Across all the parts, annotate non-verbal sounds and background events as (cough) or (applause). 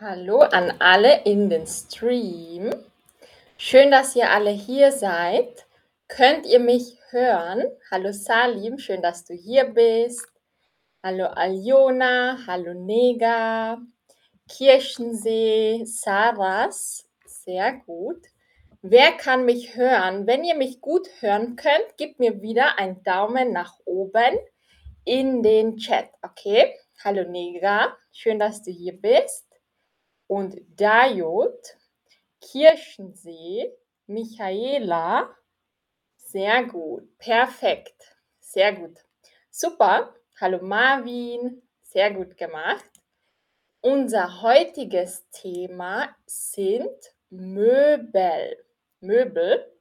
Hallo an alle in den Stream. Schön, dass ihr alle hier seid. Könnt ihr mich hören? Hallo Salim, schön, dass du hier bist. Hallo Aljona, hallo Nega, Kirchensee, Saras, sehr gut. Wer kann mich hören? Wenn ihr mich gut hören könnt, gebt mir wieder einen Daumen nach oben in den Chat, okay? Hallo Nega, schön, dass du hier bist und Dajod, Kirchensee, Michaela. Sehr gut, perfekt, sehr gut. Super, hallo Marvin, sehr gut gemacht. Unser heutiges Thema sind Möbel. Möbel.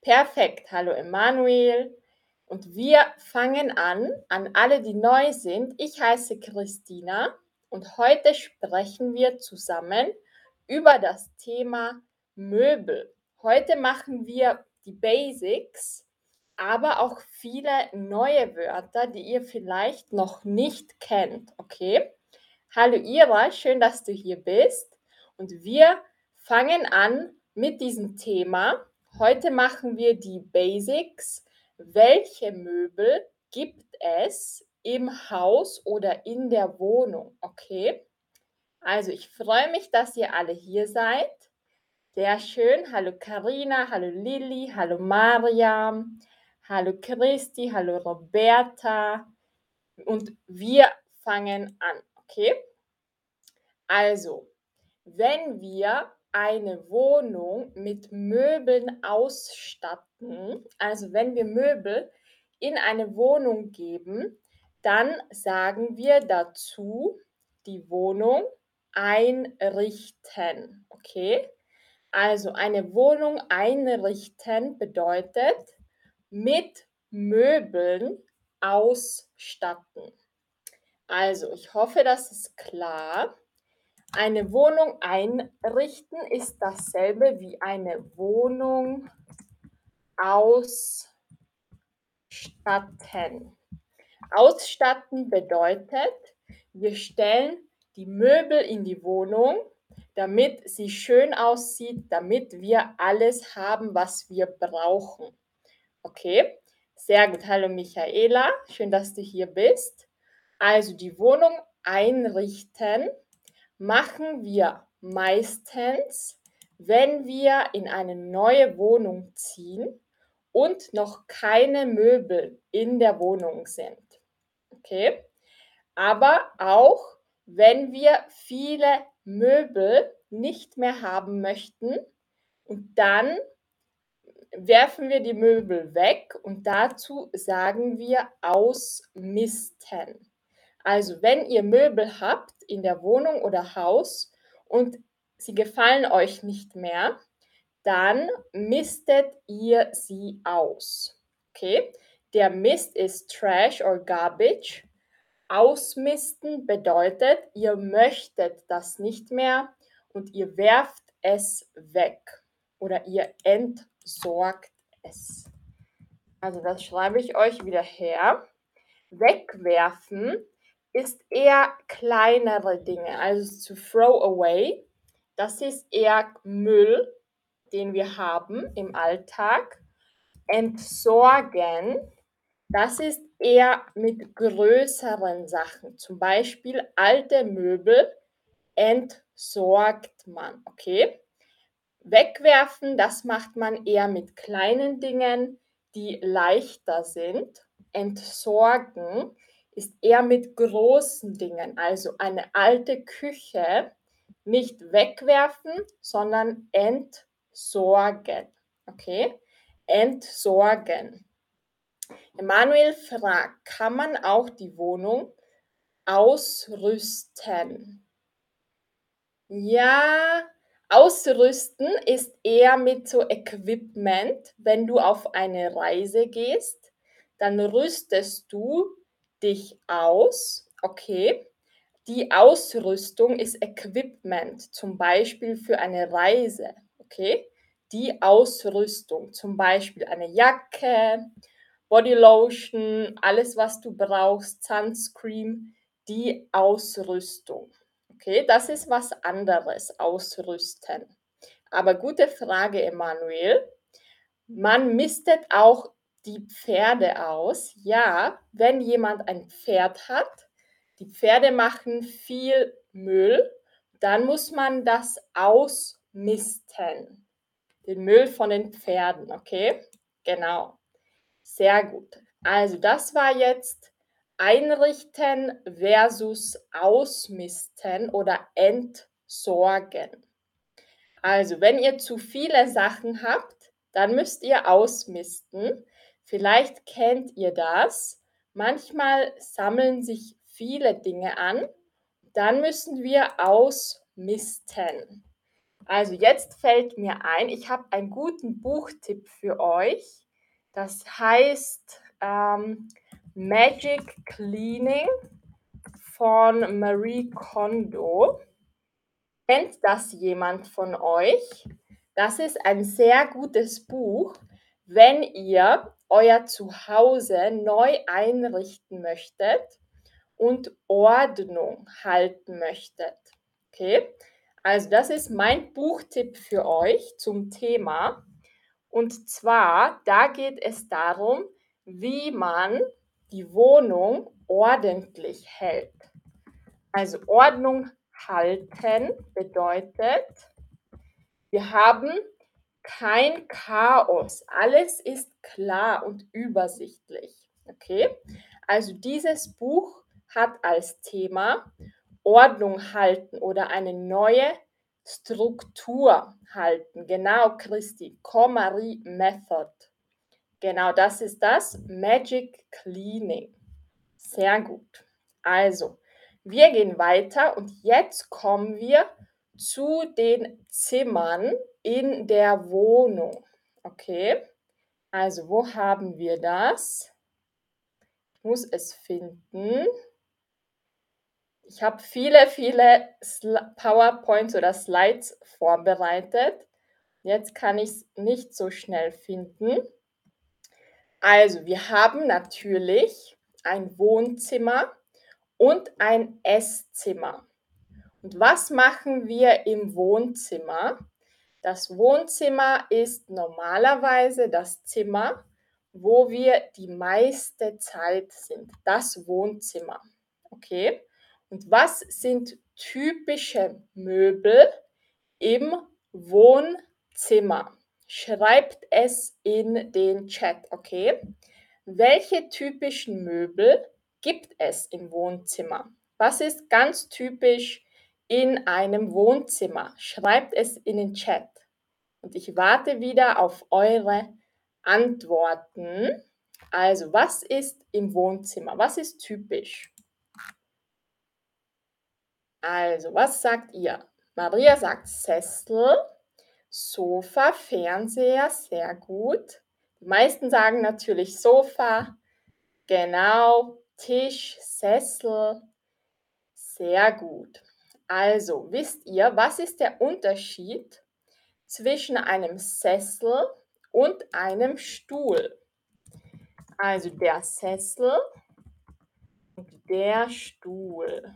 Perfekt, hallo Emanuel. Und wir fangen an, an alle, die neu sind. Ich heiße Christina und heute sprechen wir zusammen über das Thema Möbel. Heute machen wir die Basics, aber auch viele neue Wörter, die ihr vielleicht noch nicht kennt, okay? Hallo Ira, schön, dass du hier bist und wir fangen an mit diesem Thema. Heute machen wir die Basics. Welche Möbel gibt es im Haus oder in der Wohnung, okay? Also ich freue mich, dass ihr alle hier seid. Sehr schön. Hallo Karina, hallo Lilly, hallo Mariam, hallo Christi, hallo Roberta. Und wir fangen an, okay? Also, wenn wir eine Wohnung mit Möbeln ausstatten, also wenn wir Möbel in eine Wohnung geben, dann sagen wir dazu die Wohnung einrichten. Okay? Also eine Wohnung einrichten bedeutet mit Möbeln ausstatten. Also ich hoffe, das ist klar. Eine Wohnung einrichten ist dasselbe wie eine Wohnung ausstatten. Ausstatten bedeutet, wir stellen die Möbel in die Wohnung, damit sie schön aussieht, damit wir alles haben, was wir brauchen. Okay, sehr gut. Hallo Michaela, schön, dass du hier bist. Also die Wohnung einrichten machen wir meistens, wenn wir in eine neue Wohnung ziehen und noch keine Möbel in der Wohnung sind. Okay? Aber auch wenn wir viele Möbel nicht mehr haben möchten und dann werfen wir die Möbel weg und dazu sagen wir ausmisten. Also wenn ihr Möbel habt in der Wohnung oder Haus und sie gefallen euch nicht mehr, dann mistet ihr sie aus. Okay? Der Mist ist Trash or Garbage. Ausmisten bedeutet, ihr möchtet das nicht mehr und ihr werft es weg oder ihr entsorgt es. Also das schreibe ich euch wieder her. Wegwerfen ist eher kleinere Dinge, also zu throw away. Das ist eher Müll, den wir haben im Alltag. Entsorgen das ist eher mit größeren Sachen. Zum Beispiel alte Möbel entsorgt man, okay? Wegwerfen, das macht man eher mit kleinen Dingen, die leichter sind. Entsorgen ist eher mit großen Dingen, also eine alte Küche nicht wegwerfen, sondern entsorgen. Okay? Entsorgen. Emanuel fragt, kann man auch die Wohnung ausrüsten? Ja, ausrüsten ist eher mit so Equipment. Wenn du auf eine Reise gehst, dann rüstest du dich aus, okay? Die Ausrüstung ist Equipment, zum Beispiel für eine Reise, okay? Die Ausrüstung, zum Beispiel eine Jacke, Bodylotion, alles, was du brauchst, Sunscreen, die Ausrüstung. Okay, das ist was anderes, ausrüsten. Aber gute Frage, Emanuel. Man mistet auch die Pferde aus. Ja, wenn jemand ein Pferd hat, die Pferde machen viel Müll, dann muss man das ausmisten. Den Müll von den Pferden, okay? Genau. Sehr gut. Also das war jetzt einrichten versus ausmisten oder entsorgen. Also wenn ihr zu viele Sachen habt, dann müsst ihr ausmisten. Vielleicht kennt ihr das. Manchmal sammeln sich viele Dinge an. Dann müssen wir ausmisten. Also jetzt fällt mir ein, ich habe einen guten Buchtipp für euch. Das heißt ähm, Magic Cleaning von Marie Kondo. Kennt das jemand von euch? Das ist ein sehr gutes Buch, wenn ihr euer Zuhause neu einrichten möchtet und Ordnung halten möchtet. Okay, also das ist mein Buchtipp für euch zum Thema. Und zwar, da geht es darum, wie man die Wohnung ordentlich hält. Also Ordnung halten bedeutet, wir haben kein Chaos. Alles ist klar und übersichtlich. Okay? Also dieses Buch hat als Thema Ordnung halten oder eine neue Struktur halten. Genau, Christi. KonMari Method. Genau, das ist das Magic Cleaning. Sehr gut. Also, wir gehen weiter und jetzt kommen wir zu den Zimmern in der Wohnung. Okay, also wo haben wir das? Ich muss es finden. Ich habe viele, viele PowerPoints oder Slides vorbereitet. Jetzt kann ich es nicht so schnell finden. Also, wir haben natürlich ein Wohnzimmer und ein Esszimmer. Und was machen wir im Wohnzimmer? Das Wohnzimmer ist normalerweise das Zimmer, wo wir die meiste Zeit sind. Das Wohnzimmer. Okay? Und was sind typische Möbel im Wohnzimmer? Schreibt es in den Chat, okay? Welche typischen Möbel gibt es im Wohnzimmer? Was ist ganz typisch in einem Wohnzimmer? Schreibt es in den Chat. Und ich warte wieder auf eure Antworten. Also, was ist im Wohnzimmer? Was ist typisch? Also, was sagt ihr? Maria sagt Sessel. Sofa, Fernseher, sehr gut. Die meisten sagen natürlich Sofa, genau, Tisch, Sessel, sehr gut. Also, wisst ihr, was ist der Unterschied zwischen einem Sessel und einem Stuhl? Also der Sessel und der Stuhl.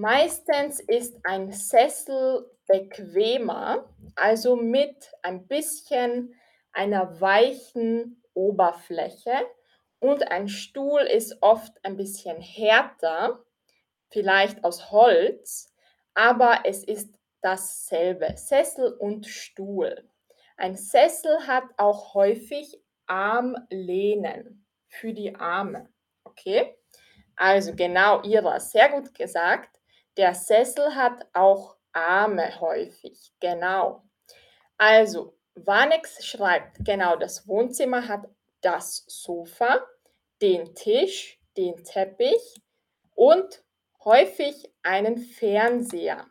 Meistens ist ein Sessel bequemer, also mit ein bisschen einer weichen Oberfläche und ein Stuhl ist oft ein bisschen härter, vielleicht aus Holz, aber es ist dasselbe, Sessel und Stuhl. Ein Sessel hat auch häufig Armlehnen für die Arme. Okay? Also genau, Ira, sehr gut gesagt. Der Sessel hat auch Arme häufig, genau. Also, Vanex schreibt, genau, das Wohnzimmer hat das Sofa, den Tisch, den Teppich und häufig einen Fernseher.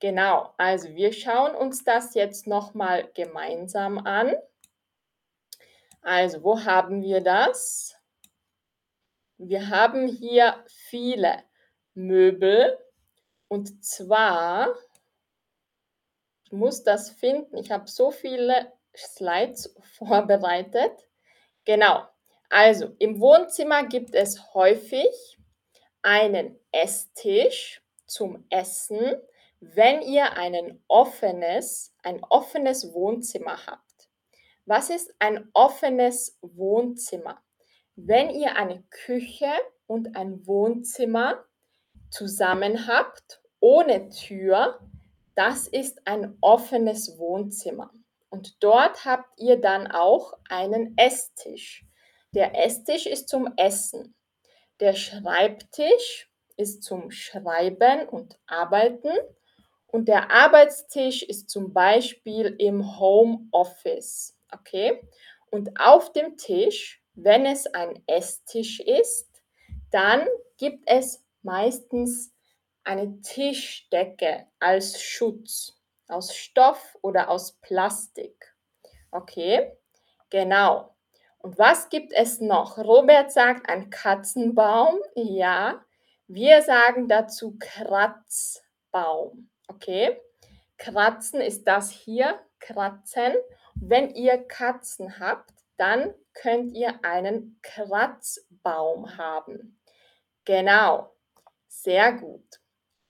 Genau, also wir schauen uns das jetzt nochmal gemeinsam an. Also, wo haben wir das? Wir haben hier viele Möbel und zwar, ich muss das finden, ich habe so viele Slides (laughs) vorbereitet. Genau, also im Wohnzimmer gibt es häufig einen Esstisch zum Essen, wenn ihr einen offenes, ein offenes Wohnzimmer habt. Was ist ein offenes Wohnzimmer? Wenn ihr eine Küche und ein Wohnzimmer zusammen habt, ohne Tür, das ist ein offenes Wohnzimmer. Und dort habt ihr dann auch einen Esstisch. Der Esstisch ist zum Essen. Der Schreibtisch ist zum Schreiben und Arbeiten. Und der Arbeitstisch ist zum Beispiel im Homeoffice. Okay? Und auf dem Tisch, wenn es ein Esstisch ist, dann gibt es meistens eine Tischdecke als Schutz aus Stoff oder aus Plastik. Okay, genau. Und was gibt es noch? Robert sagt ein Katzenbaum. Ja, wir sagen dazu Kratzbaum. Okay, Kratzen ist das hier, Kratzen. Wenn ihr Katzen habt, dann könnt ihr einen Kratzbaum haben. Genau, sehr gut.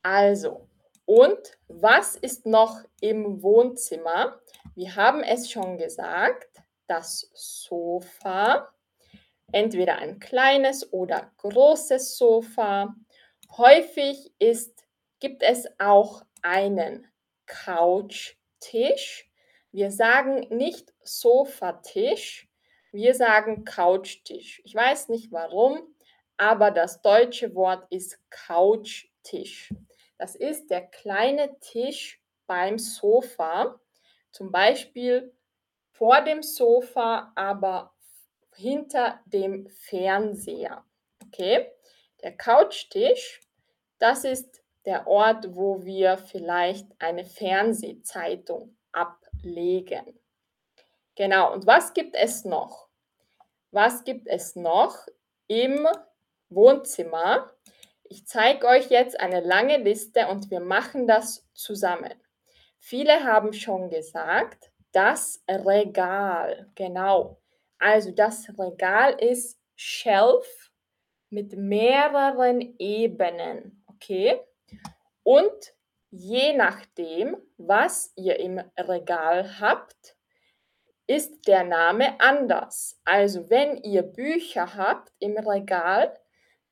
Also, und was ist noch im Wohnzimmer? Wir haben es schon gesagt, das Sofa, entweder ein kleines oder großes Sofa. Häufig ist, gibt es auch einen Couchtisch. Wir sagen nicht Sofatisch, wir sagen Couchtisch. Ich weiß nicht warum, aber das deutsche Wort ist Couchtisch. Das ist der kleine Tisch beim Sofa, zum Beispiel vor dem Sofa, aber hinter dem Fernseher. Okay, der Couchtisch, das ist der Ort, wo wir vielleicht eine Fernsehzeitung ablegen. Genau, und was gibt es noch? Was gibt es noch im Wohnzimmer? Ich zeige euch jetzt eine lange Liste und wir machen das zusammen. Viele haben schon gesagt, das Regal, genau. Also das Regal ist Shelf mit mehreren Ebenen, okay? Und je nachdem, was ihr im Regal habt, ist der Name anders. Also wenn ihr Bücher habt im Regal,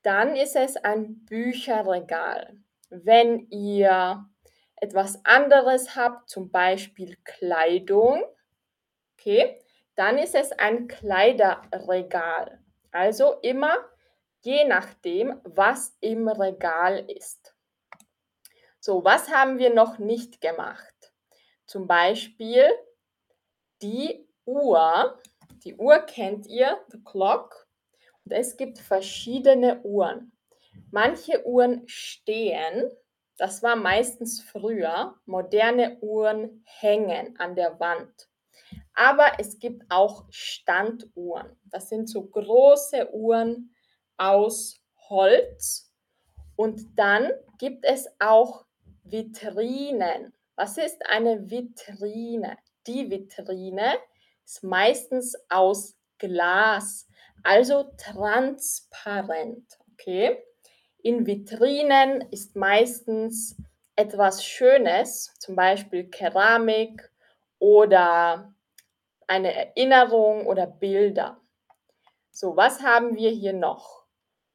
dann ist es ein Bücherregal. Wenn ihr etwas anderes habt, zum Beispiel Kleidung, okay, dann ist es ein Kleiderregal. Also immer je nachdem, was im Regal ist. So, was haben wir noch nicht gemacht? Zum Beispiel die Uhr. Die Uhr kennt ihr, the clock. Es gibt verschiedene Uhren. Manche Uhren stehen, das war meistens früher, moderne Uhren hängen an der Wand. Aber es gibt auch Standuhren. Das sind so große Uhren aus Holz. Und dann gibt es auch Vitrinen. Was ist eine Vitrine? Die Vitrine ist meistens aus Glas also transparent. Okay? In Vitrinen ist meistens etwas Schönes, zum Beispiel Keramik oder eine Erinnerung oder Bilder. So, was haben wir hier noch?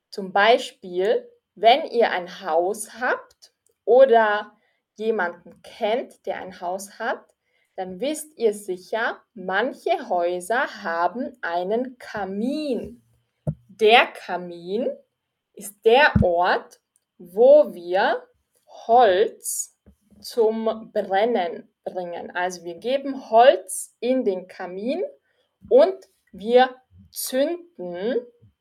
Zum Beispiel, wenn ihr ein Haus habt oder jemanden kennt, der ein Haus hat, dann wisst ihr sicher, manche Häuser haben einen Kamin. Der Kamin ist der Ort, wo wir Holz zum Brennen bringen. Also wir geben Holz in den Kamin und wir zünden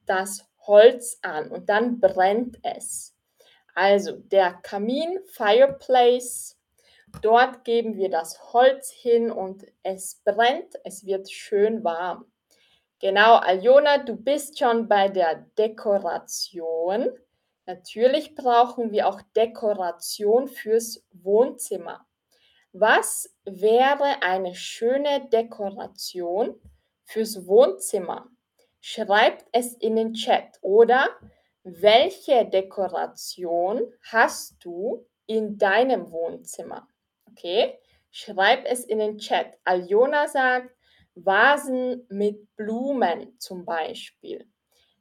das Holz an und dann brennt es. Also der Kamin, Fireplace, Dort geben wir das Holz hin und es brennt, es wird schön warm. Genau, Aljona, du bist schon bei der Dekoration. Natürlich brauchen wir auch Dekoration fürs Wohnzimmer. Was wäre eine schöne Dekoration fürs Wohnzimmer? Schreibt es in den Chat oder welche Dekoration hast du in deinem Wohnzimmer? Okay, schreib es in den Chat. Aljona sagt, Vasen mit Blumen zum Beispiel.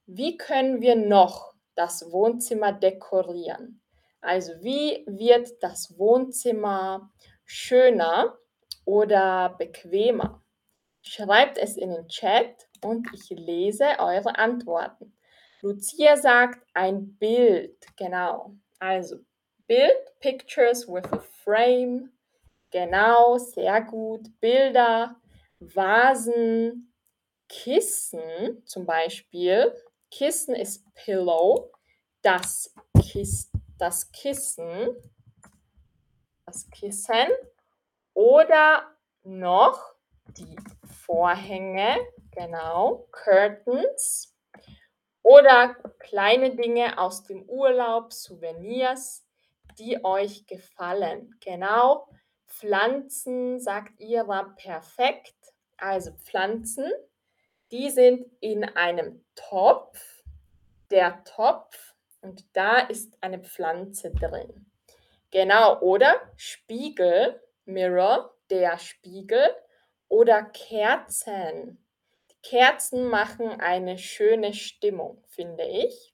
Wie können wir noch das Wohnzimmer dekorieren? Also wie wird das Wohnzimmer schöner oder bequemer? Schreibt es in den Chat und ich lese eure Antworten. Lucia sagt ein Bild, genau. Also Bild, Pictures with a Frame, genau, sehr gut. Bilder, Vasen, Kissen zum Beispiel. Kissen ist Pillow, das, Kis das Kissen, das Kissen oder noch die Vorhänge, genau, Curtains oder kleine Dinge aus dem Urlaub, Souvenirs, die euch gefallen. Genau, Pflanzen, sagt ihr, war perfekt. Also Pflanzen, die sind in einem Topf. Der Topf und da ist eine Pflanze drin. Genau, oder Spiegel, Mirror, der Spiegel oder Kerzen. Kerzen machen eine schöne Stimmung, finde ich.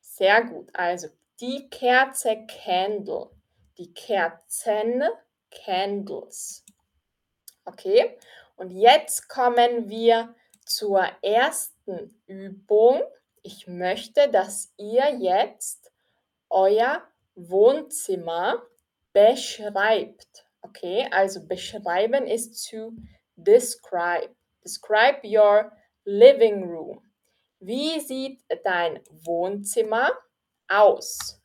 Sehr gut. Also die Kerze Candle. Die Kerzen Candles. Okay, und jetzt kommen wir zur ersten Übung. Ich möchte, dass ihr jetzt euer Wohnzimmer beschreibt. Okay, also beschreiben ist zu describe. Describe your living room. Wie sieht dein Wohnzimmer aus?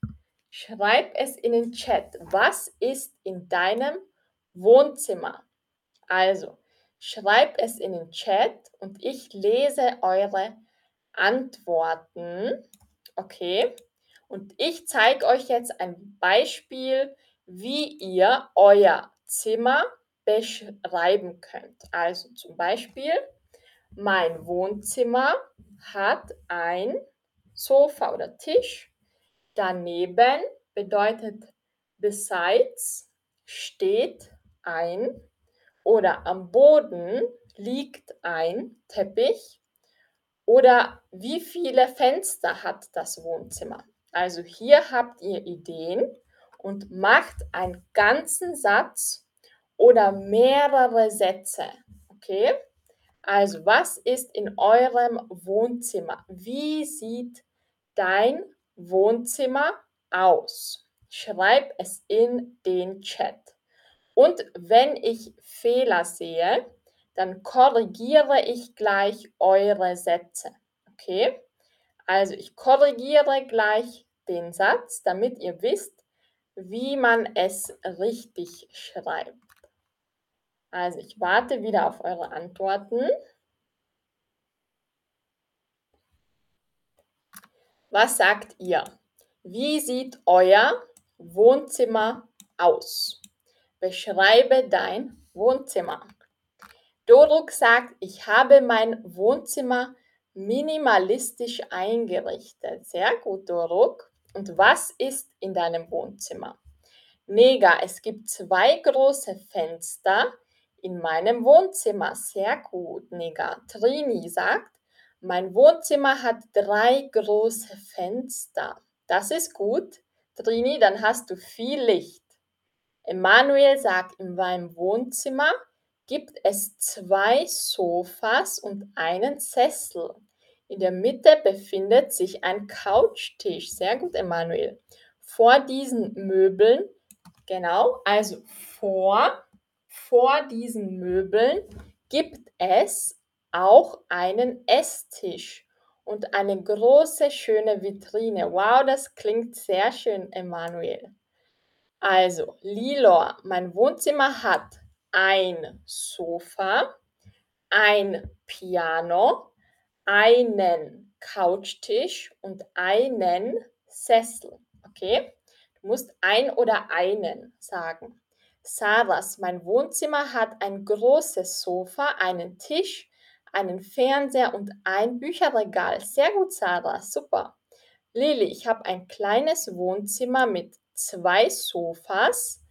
Schreib es in den Chat. Was ist in deinem Wohnzimmer? Also, schreib es in den Chat und ich lese eure Antworten. Okay. Und ich zeige euch jetzt ein Beispiel, wie ihr euer Zimmer beschreiben könnt. Also zum Beispiel, mein Wohnzimmer hat ein Sofa oder Tisch. Daneben bedeutet besides steht ein oder am Boden liegt ein Teppich oder wie viele Fenster hat das Wohnzimmer. Also hier habt ihr Ideen und macht einen ganzen Satz oder mehrere Sätze. Okay? Also, was ist in eurem Wohnzimmer? Wie sieht dein Wohnzimmer aus? Schreib es in den Chat. Und wenn ich Fehler sehe, dann korrigiere ich gleich eure Sätze. Okay? Also ich korrigiere gleich den Satz, damit ihr wisst, wie man es richtig schreibt. Also ich warte wieder auf eure Antworten. Was sagt ihr? Wie sieht euer Wohnzimmer aus? Beschreibe dein Wohnzimmer. Doruk sagt, ich habe mein Wohnzimmer minimalistisch eingerichtet. Sehr gut, Doruk. Und was ist in deinem Wohnzimmer? Mega, es gibt zwei große Fenster in meinem Wohnzimmer. Sehr gut, Nega. Trini sagt, mein Wohnzimmer hat drei große Fenster. Das ist gut. Trini, dann hast du viel Licht. Emanuel sagt, in meinem Wohnzimmer gibt es zwei Sofas und einen Sessel. In der Mitte befindet sich ein Couchtisch. Sehr gut, Emanuel. Vor diesen Möbeln, genau, also vor vor diesen Möbeln gibt es auch einen Esstisch und eine große, schöne Vitrine. Wow, das klingt sehr schön, Emanuel. Also, Lilor, mein Wohnzimmer hat ein Sofa, ein Piano, einen Couchtisch und einen Sessel. Okay? Du musst ein oder einen sagen. Sarahs, mein Wohnzimmer hat ein großes Sofa, einen Tisch, einen Fernseher und ein Bücherregal. Sehr gut, Sarah, super. Lili, ich habe ein kleines Wohnzimmer mit zwei Sofas,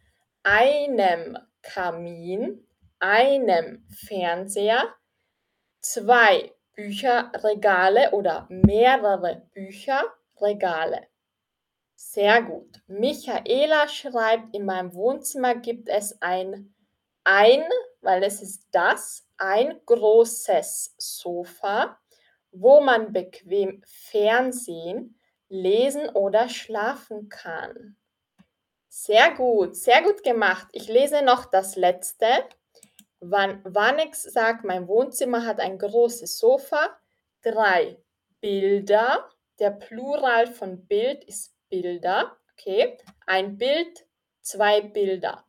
einem Kamin, einem Fernseher, zwei Bücherregale oder mehrere Bücherregale. Sehr gut. Michaela schreibt, in meinem Wohnzimmer gibt es ein, ein, weil es ist das, ein großes Sofa, wo man bequem Fernsehen, lesen oder schlafen kann. Sehr gut, sehr gut gemacht. Ich lese noch das letzte. Van Vanex sagt, mein Wohnzimmer hat ein großes Sofa, drei Bilder. Der Plural von Bild ist Bilder. Okay, ein Bild, zwei Bilder.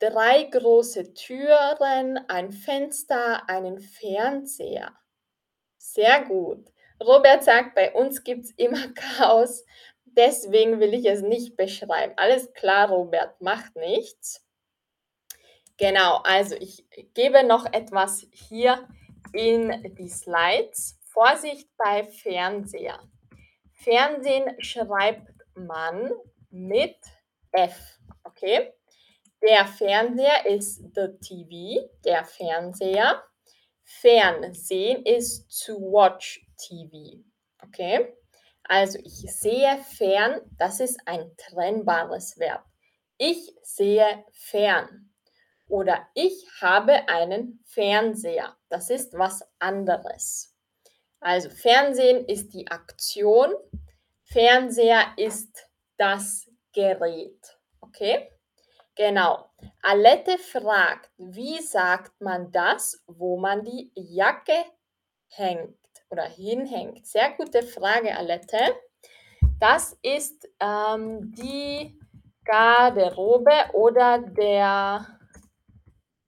Drei große Türen, ein Fenster, einen Fernseher. Sehr gut. Robert sagt, bei uns gibt es immer (laughs) Chaos. Deswegen will ich es nicht beschreiben. Alles klar, Robert, macht nichts. Genau, also ich gebe noch etwas hier in die Slides. Vorsicht bei Fernseher. Fernsehen schreibt man mit F. Okay? Der Fernseher ist the TV, der Fernseher. Fernsehen ist to watch TV. Okay? Also ich sehe fern, das ist ein trennbares Verb. Ich sehe fern. Oder ich habe einen Fernseher. Das ist was anderes. Also Fernsehen ist die Aktion. Fernseher ist das Gerät. Okay? Genau. Alette fragt, wie sagt man das, wo man die Jacke hängt? oder hinhängt? Sehr gute Frage, Alette. Das ist ähm, die Garderobe oder der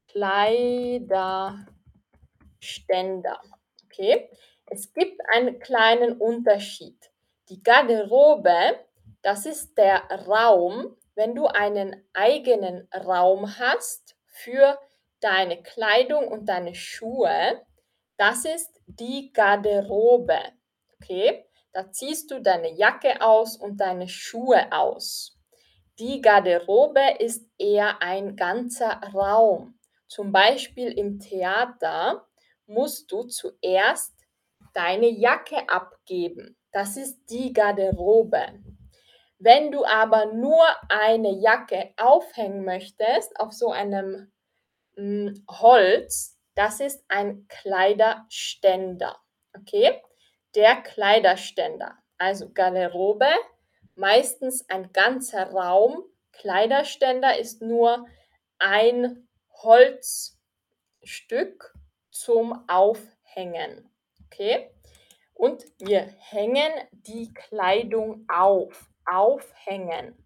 Kleiderständer. Okay, es gibt einen kleinen Unterschied. Die Garderobe, das ist der Raum, wenn du einen eigenen Raum hast für deine Kleidung und deine Schuhe, das ist die Garderobe. Okay, da ziehst du deine Jacke aus und deine Schuhe aus. Die Garderobe ist eher ein ganzer Raum. Zum Beispiel im Theater musst du zuerst deine Jacke abgeben. Das ist die Garderobe. Wenn du aber nur eine Jacke aufhängen möchtest auf so einem mh, hm, Holz, das ist ein Kleiderständer. Okay? Der Kleiderständer. Also Garderobe, meistens ein ganzer Raum. Kleiderständer ist nur ein Holzstück zum Aufhängen. Okay? Und wir hängen die Kleidung auf. Aufhängen.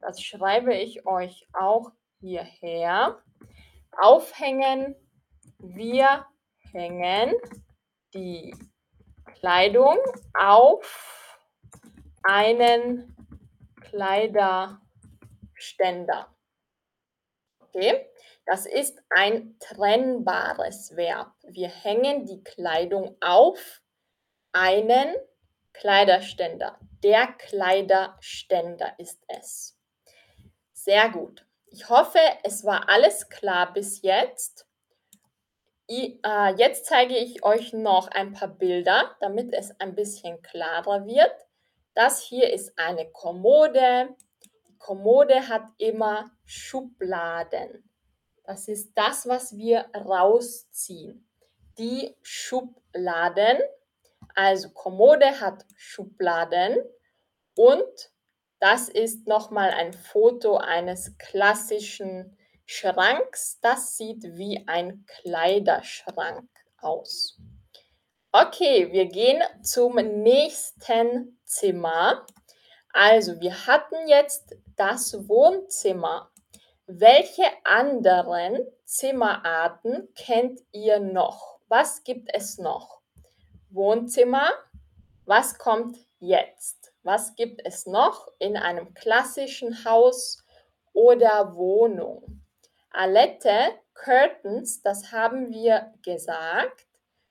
Das schreibe ich euch auch hierher. Aufhängen wir hängen die Kleidung auf einen Kleiderständer. Okay, das ist ein trennbares Verb. Wir hängen die Kleidung auf einen Kleiderständer. Der Kleiderständer ist es. Sehr gut. Ich hoffe, es war alles klar bis jetzt. Äh, jetzt zeige ich euch noch ein paar Bilder, damit es ein bisschen klarer wird. Das hier ist eine Kommode. Die Kommode hat immer Schubladen. Das ist das, was wir rausziehen. Die Schubladen. Also Kommode hat Schubladen und das ist nochmal ein Foto eines klassischen Schranks. Das sieht wie ein Kleiderschrank aus. Okay, wir gehen zum nächsten Zimmer. Also, wir hatten jetzt das Wohnzimmer. Welche anderen Zimmerarten kennt ihr noch? Was gibt es noch? Wohnzimmer. Was kommt jetzt? Was gibt es noch in einem klassischen Haus oder Wohnung? Alette, Curtains, das haben wir gesagt.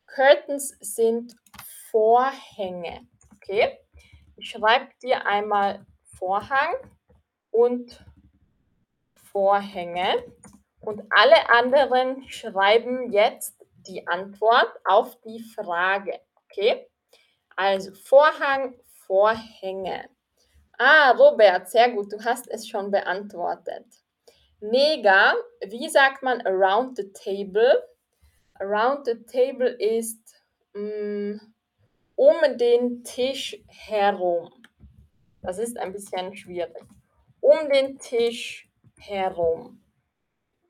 Curtains sind Vorhänge. Okay? schreib dir einmal Vorhang und Vorhänge und alle anderen schreiben jetzt die Antwort auf die Frage. Okay? Also Vorhang, Vorhänge. Ah, Robert, sehr gut, du hast es schon beantwortet. Neger, wie sagt man around the table? Around the table ist mh, mm, um den Tisch herum. Das ist ein bisschen schwierig. Um den Tisch herum.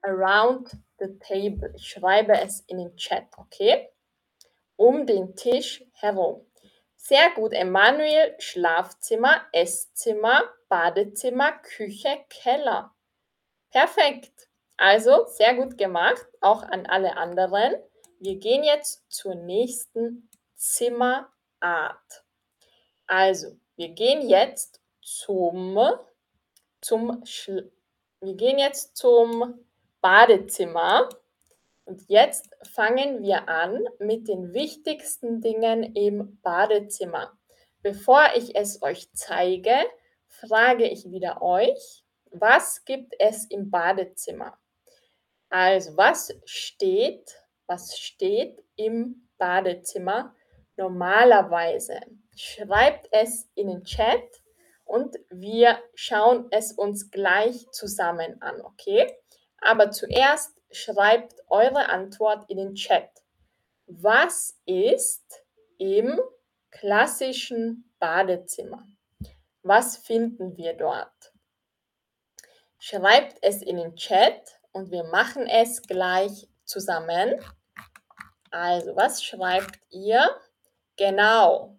Around the table. Ich schreibe es in den Chat, okay? Um den Tisch herum. Sehr gut, Emanuel. Schlafzimmer, Esszimmer, Badezimmer, Küche, Keller. Perfekt. Also sehr gut gemacht, auch an alle anderen. Wir gehen jetzt zur nächsten Zimmerart. Also, wir gehen jetzt zum, zum wir gehen jetzt zum Badezimmer. Und jetzt fangen wir an mit den wichtigsten Dingen im Badezimmer. Bevor ich es euch zeige, frage ich wieder euch, was gibt es im Badezimmer? Also, was steht, was steht im Badezimmer normalerweise? Schreibt es in den Chat und wir schauen es uns gleich zusammen an, okay? Aber zuerst schreibt eure Antwort in den Chat. Was ist im klassischen Badezimmer? Was finden wir dort? Schreibt es in den Chat und wir machen es gleich zusammen. Also, was schreibt ihr? Genau.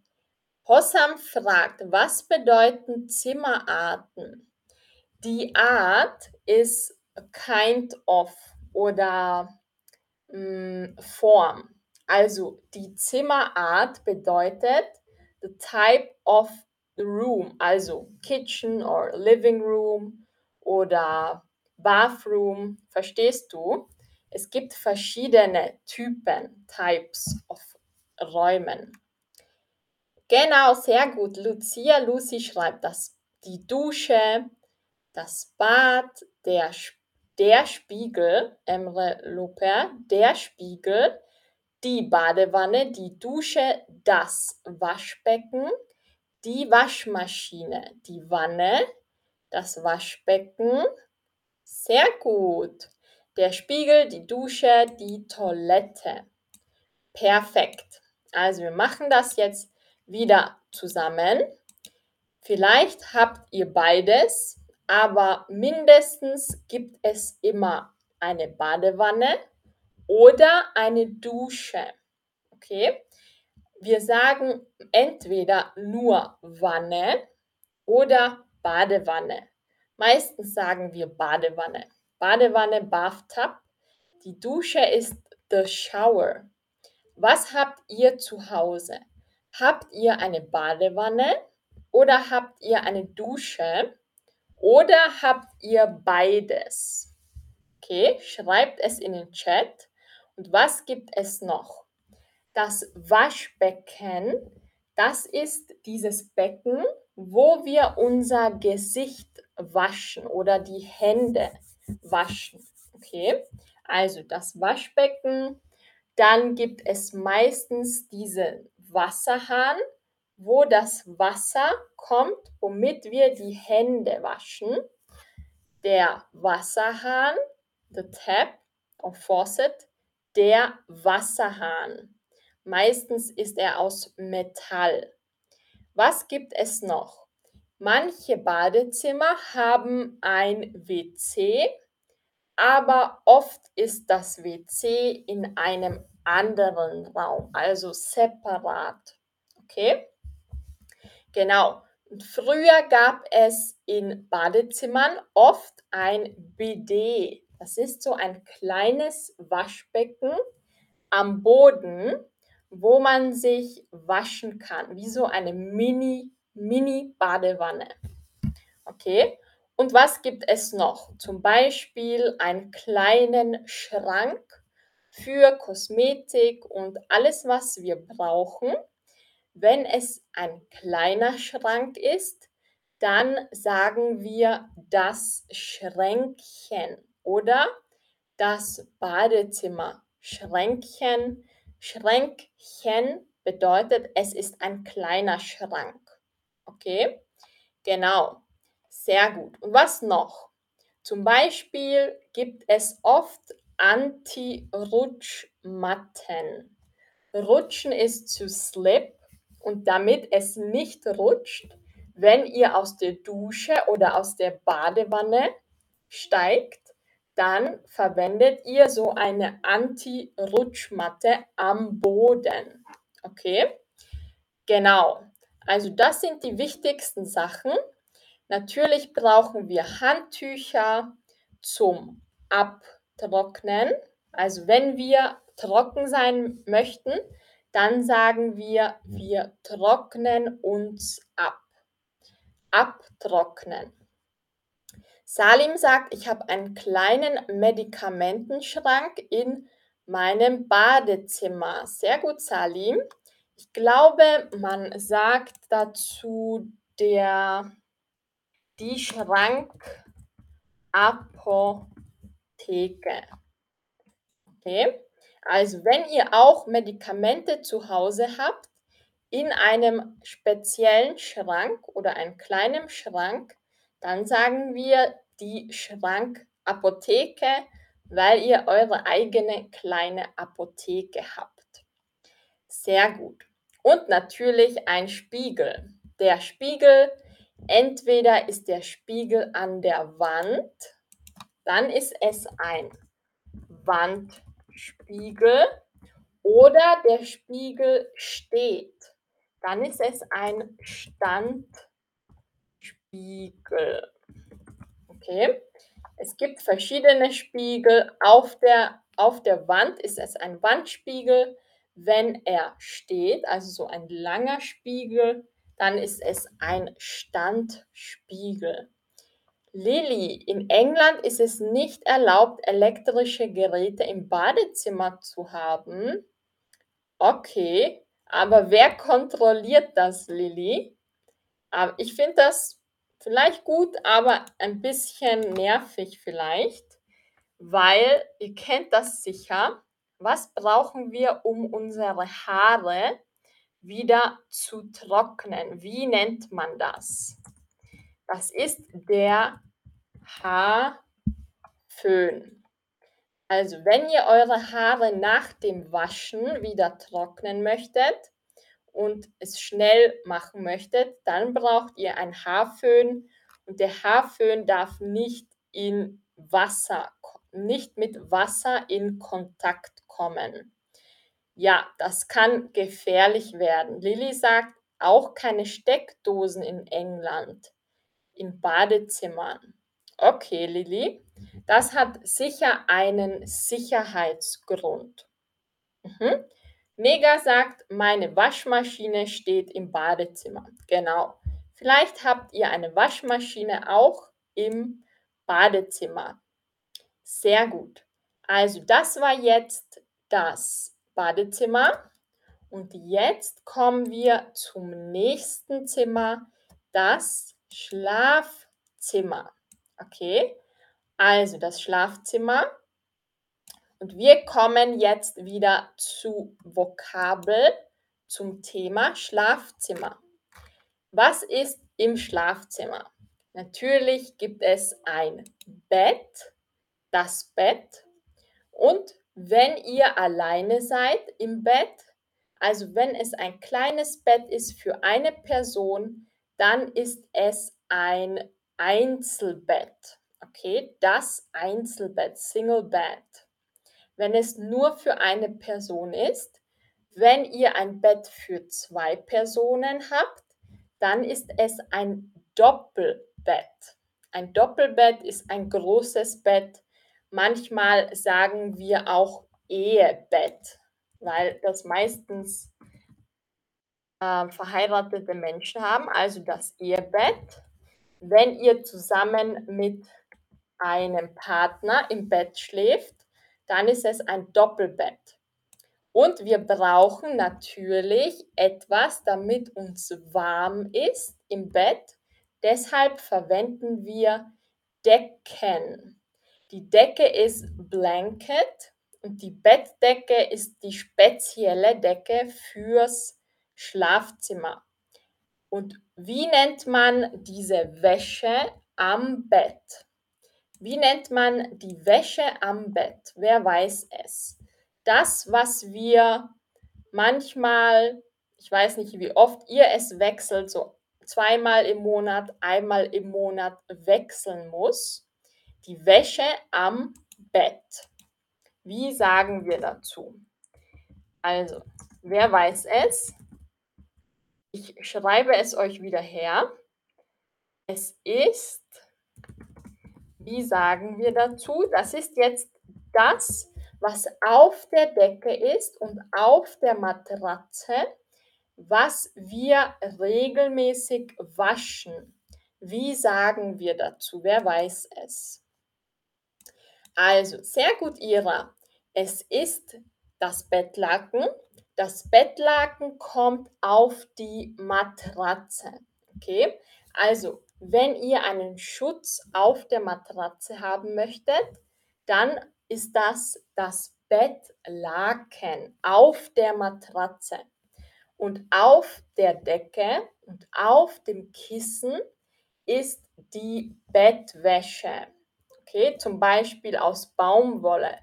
Hossam fragt, was bedeuten Zimmerarten? Die Art ist kind of oder mh, mm, Form. Also die Zimmerart bedeutet the type of room, also kitchen or living room oder bathroom. Verstehst du? Es gibt verschiedene Typen, Types of Räumen. Genau, sehr gut. Lucia Lucy schreibt das. Die Dusche, das Bad, der Spiegel der Spiegel, Emre Loper, der Spiegel, die Badewanne, die Dusche, das Waschbecken, die Waschmaschine, die Wanne, das Waschbecken. Sehr gut. Der Spiegel, die Dusche, die Toilette. Perfekt. Also wir machen das jetzt wieder zusammen. Vielleicht habt ihr beides aber mindestens gibt es immer eine Badewanne oder eine Dusche. Okay? Wir sagen entweder nur Wanne oder Badewanne. Meistens sagen wir Badewanne. Badewanne, Bathtub. Die Dusche ist the shower. Was habt ihr zu Hause? Habt ihr eine Badewanne oder habt ihr eine Dusche? Oder habt ihr beides? Okay, schreibt es in den Chat. Und was gibt es noch? Das Waschbecken, das ist dieses Becken, wo wir unser Gesicht waschen oder die Hände waschen. Okay, also das Waschbecken. Dann gibt es meistens diesen Wasserhahn wo das Wasser kommt, womit wir die Hände waschen. Der Wasserhahn, the tap or faucet, der Wasserhahn. Meistens ist er aus Metall. Was gibt es noch? Manche Badezimmer haben ein WC, aber oft ist das WC in einem anderen Raum, also separat. Okay? Genau. Und früher gab es in Badezimmern oft ein Bidet. Das ist so ein kleines Waschbecken am Boden, wo man sich waschen kann, wie so eine Mini, Mini-Badewanne. Okay, und was gibt es noch? Zum Beispiel einen kleinen Schrank für Kosmetik und alles, was wir brauchen. Wenn es ein kleiner Schrank ist, dann sagen wir das Schränkchen oder das Badezimmer. Schränkchen. Schränkchen bedeutet, es ist ein kleiner Schrank. Okay? Genau. Sehr gut. Und was noch? Zum Beispiel gibt es oft Anti-Rutschmatten. Rutschen ist zu slip und damit es nicht rutscht, wenn ihr aus der Dusche oder aus der Badewanne steigt, dann verwendet ihr so eine Anti-Rutschmatte am Boden. Okay? Genau. Also das sind die wichtigsten Sachen. Natürlich brauchen wir Handtücher zum Abtrocknen. Also wenn wir trocken sein möchten, dann sagen wir, wir trocknen uns ab. Abtrocknen. Salim sagt, ich habe einen kleinen Medikamentenschrank in meinem Badezimmer. Sehr gut, Salim. Ich glaube, man sagt dazu der die Schrankapotheke. Okay? Also, wenn ihr auch Medikamente zu Hause habt, in einem speziellen Schrank oder einem kleinen Schrank, dann sagen wir die Schrankapotheke, weil ihr eure eigene kleine Apotheke habt. Sehr gut. Und natürlich ein Spiegel. Der Spiegel, entweder ist der Spiegel an der Wand, dann ist es ein Wandspiegel oder der Spiegel steht dann ist es ein Standspiegel. Okay, es gibt verschiedene Spiegel. Auf der, auf der Wand ist es ein Wandspiegel. Wenn er steht, also so ein langer Spiegel, dann ist es ein Standspiegel. Lilly, in England ist es nicht erlaubt, elektrische Geräte im Badezimmer zu haben. Okay, aber wer kontrolliert das, Lilly? Ähm, ich finde das vielleicht gut, aber ein bisschen nervig vielleicht, weil ihr kennt das sicher. Was brauchen wir, um unsere Haare wieder zu trocknen? Wie nennt man das? Das ist der Haarföhn. Also, wenn ihr eure Haare nach dem Waschen wieder trocknen möchtet und es schnell machen möchtet, dann braucht ihr ein Haarföhn und der Haarföhn darf nicht in Wasser, nicht mit Wasser in Kontakt kommen. Ja, das kann gefährlich werden. Lilly sagt, auch keine Steckdosen in England, in Badezimmern. Okay, Lilly, das hat sicher einen Sicherheitsgrund. Mhm. Mega sagt, meine Waschmaschine steht im Badezimmer. Genau. Vielleicht habt ihr eine Waschmaschine auch im Badezimmer. Sehr gut. Also das war jetzt das Badezimmer. Und jetzt kommen wir zum nächsten Zimmer, das Schlafzimmer. Okay, also das Schlafzimmer. Und wir kommen jetzt wieder zu Vokabel zum Thema Schlafzimmer. Was ist im Schlafzimmer? Natürlich gibt es ein Bett, das Bett. Und wenn ihr alleine seid im Bett, also wenn es ein kleines Bett ist für eine Person, dann ist es ein Einzelbett. Okay, das Einzelbett, Single Bed. Wenn es nur für eine Person ist, wenn ihr ein Bett für zwei Personen habt, dann ist es ein Doppelbett. Ein Doppelbett ist ein großes Bett. Manchmal sagen wir auch Ehebett, weil das meistens äh, verheiratete Menschen haben, also das Ehebett wenn ihr zusammen mit einem Partner im Bett schläft, dann ist es ein Doppelbett. Und wir brauchen natürlich etwas, damit uns warm ist im Bett. Deshalb verwenden wir Decken. Die Decke ist Blanket und die Bettdecke ist die spezielle Decke fürs Schlafzimmer. Und wie nennt man diese Wäsche am Bett? Wie nennt man die Wäsche am Bett? Wer weiß es? Das, was wir manchmal, ich weiß nicht, wie oft ihr es wechselt, so zweimal im Monat, einmal im Monat wechseln muss. Die Wäsche am Bett. Wie sagen wir dazu? Also, wer weiß es? Ich schreibe es euch wieder her. Es ist, wie sagen wir dazu? Das ist jetzt das, was auf der Decke ist und auf der Matratze, was wir regelmäßig waschen. Wie sagen wir dazu? Wer weiß es? Also, sehr gut, Ira. Es ist das Bettlaken. Das Bettlaken kommt auf die Matratze. Okay? Also, wenn ihr einen Schutz auf der Matratze haben möchtet, dann ist das das Bettlaken auf der Matratze. Und auf der Decke und auf dem Kissen ist die Bettwäsche. Okay, zum Beispiel aus Baumwolle,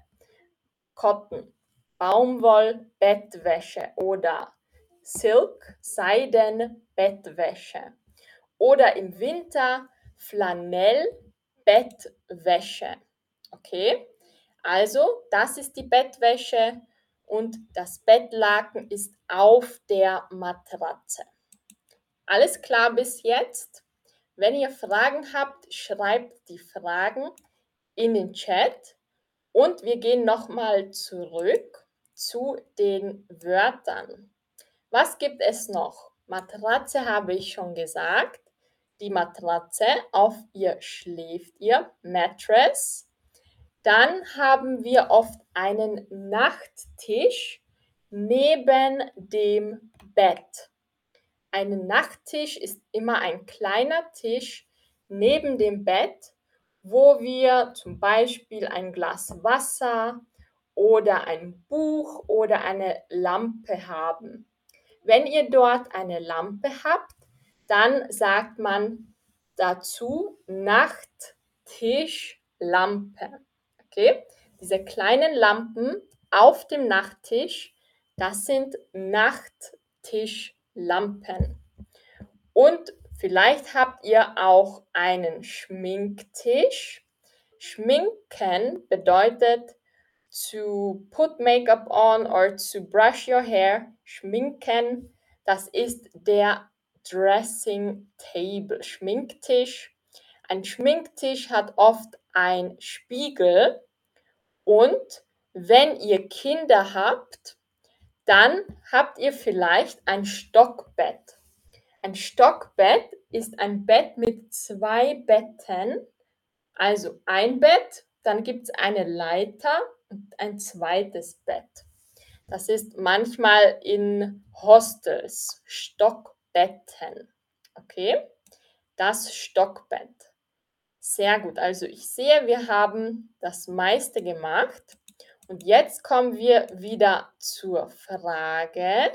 Cotton, Baumwoll-Bettwäsche oder Silk, Seiden-Bettwäsche. Oder im Winter Flanell-Bettwäsche. Okay, also das ist die Bettwäsche und das Bettlaken ist auf der Matratze. Alles klar bis jetzt? Wenn ihr Fragen habt, schreibt die Fragen in den Chat und wir gehen nochmal zurück zu den Wörtern. Was gibt es noch? Matratze habe ich schon gesagt. Die Matratze, auf ihr schläft ihr, Mattress. Dann haben wir oft einen Nachttisch neben dem Bett. Ein Nachttisch ist immer ein kleiner Tisch neben dem Bett, wo wir zum Beispiel ein Glas Wasser oder ein Buch oder eine Lampe haben. Wenn ihr dort eine Lampe habt, dann sagt man dazu Nachttischlampe. Okay? Diese kleinen Lampen auf dem Nachttisch, das sind Nachttischlampen. Und vielleicht habt ihr auch einen Schminktisch. Schminken bedeutet to put makeup on or to brush your hair. Schminken, das ist der Dressing Table, Schminktisch. Ein Schminktisch hat oft ein Spiegel und wenn ihr Kinder habt, dann habt ihr vielleicht ein Stockbett. Ein Stockbett ist ein Bett mit zwei Betten, also ein Bett, dann gibt es eine Leiter und ein zweites Bett. Das ist manchmal in Hostels, Stockbetten. Okay, das Stockbett. Sehr gut. Also ich sehe, wir haben das meiste gemacht. Und jetzt kommen wir wieder zur Frage.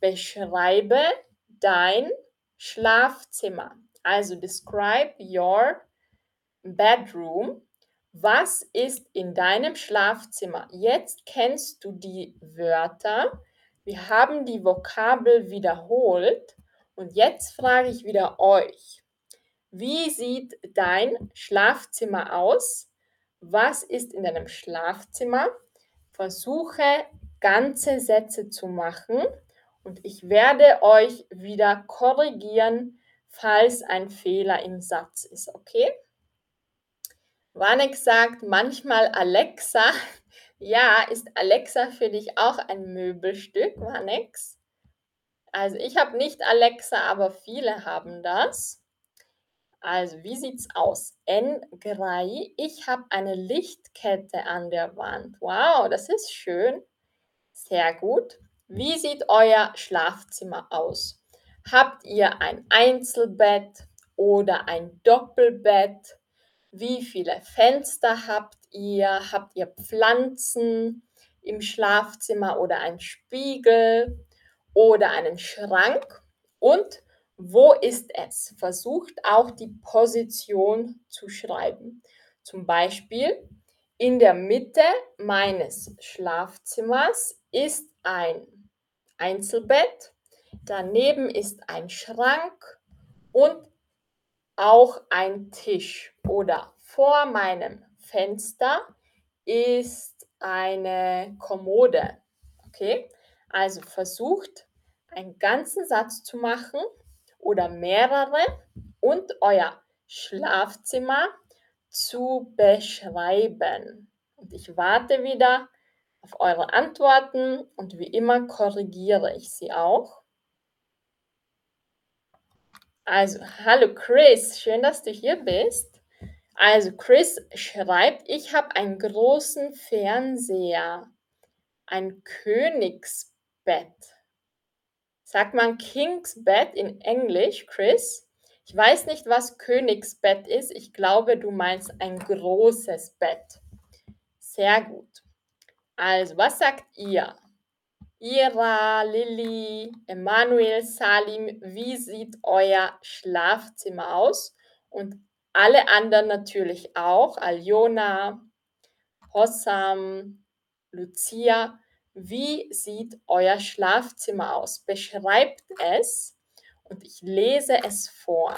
Beschreibe dein Schlafzimmer. Also describe your bedroom. Was ist in deinem Schlafzimmer? Jetzt kennst du die Wörter. Wir haben die Vokabel wiederholt. Und jetzt frage ich wieder euch. Wie sieht dein Schlafzimmer aus? Was ist in deinem Schlafzimmer? Versuche ganze Sätze zu machen und ich werde euch wieder korrigieren, falls ein Fehler im Satz ist, okay? Wanek sagt manchmal Alexa. (laughs) Ja, ist Alexa für dich auch ein Möbelstück, Wanex? Also ich habe nicht Alexa, aber viele haben das. Also, wie sieht's aus? N3. Ich habe eine Lichtkette an der Wand. Wow, das ist schön. Sehr gut. Wie sieht euer Schlafzimmer aus? Habt ihr ein Einzelbett oder ein Doppelbett? Wie viele Fenster habt ihr? Habt ihr Pflanzen im Schlafzimmer oder einen Spiegel oder einen Schrank? Und wo ist es? Versucht auch die Position zu schreiben. Zum Beispiel in der Mitte meines Schlafzimmers ist ein Einzelbett, daneben ist ein Schrank und auch ein Tisch oder vor meinem Fenster ist eine Kommode. Okay? Also versucht einen ganzen Satz zu machen oder mehrere und euer Schlafzimmer zu beschreiben. Und ich warte wieder auf eure Antworten und wie immer korrigiere ich sie auch. Also, hallo Chris, schön, dass du hier bist. Also, Chris schreibt, ich habe einen großen Fernseher, ein Königsbett. Sagt man Kingsbett in Englisch, Chris? Ich weiß nicht, was Königsbett ist. Ich glaube, du meinst ein großes Bett. Sehr gut. Also, was sagt ihr? Ira, Lilly, Emanuel, Salim, wie sieht euer Schlafzimmer aus? Und alle anderen natürlich auch, Aljona, Hossam, Lucia, wie sieht euer Schlafzimmer aus? Beschreibt es und ich lese es vor.